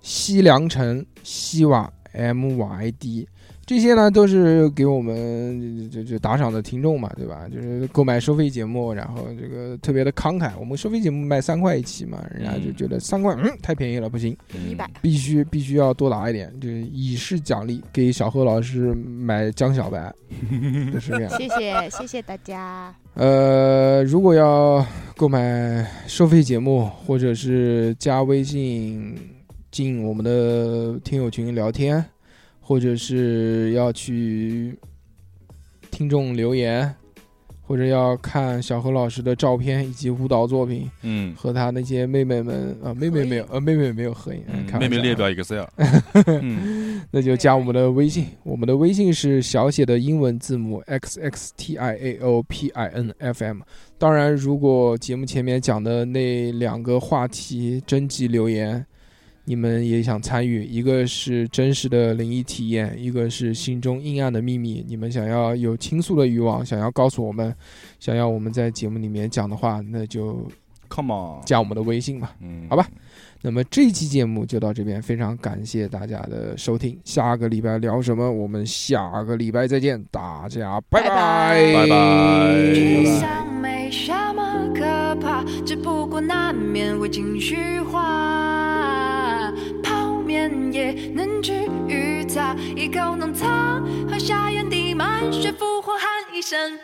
西凉城西瓦 M Y D，这些呢都是给我们就就打赏的听众嘛，对吧？就是购买收费节目，然后这个特别的慷慨。我们收费节目卖三块一期嘛，人家就嗯觉得三块嗯太便宜了，不行，一百，必须必须要多拿一点，就是以示奖励，给小贺老师买江小白，就是这样。谢谢谢谢大家。呃，如果要购买收费节目，或者是加微信进我们的听友群聊天，或者是要去听众留言，或者要看小何老师的照片以及舞蹈作品，嗯，和他那些妹妹们啊，妹妹没有，呃，妹妹没有合影，嗯开玩笑啊。妹妹列表 Excel，嗯。那就加我们的微信，我们的微信是小写的英文字母 x x t i a o p i n f m。当然，如果节目前面讲的那两个话题征集留言，你们也想参与，一个是真实的灵异体验，一个是心中阴暗的秘密。你们想要有倾诉的欲望，想要告诉我们，想要我们在节目里面讲的话，那就，Come on，加我们的微信吧。嗯，好吧，那么这期节目就到这边，非常感谢大家的收听。下个礼拜聊什么？我们下个礼拜再见，大家拜拜拜拜拜沮丧没什么可怕，只不过难免会情绪化。也能治愈他。一口浓汤，喝下眼底满血复活，喊一声。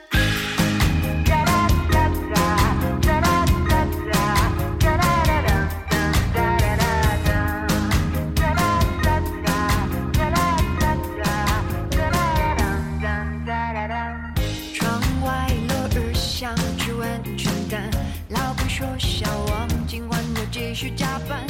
窗外落日像指纹，全单。老板说小王今晚又继续加班。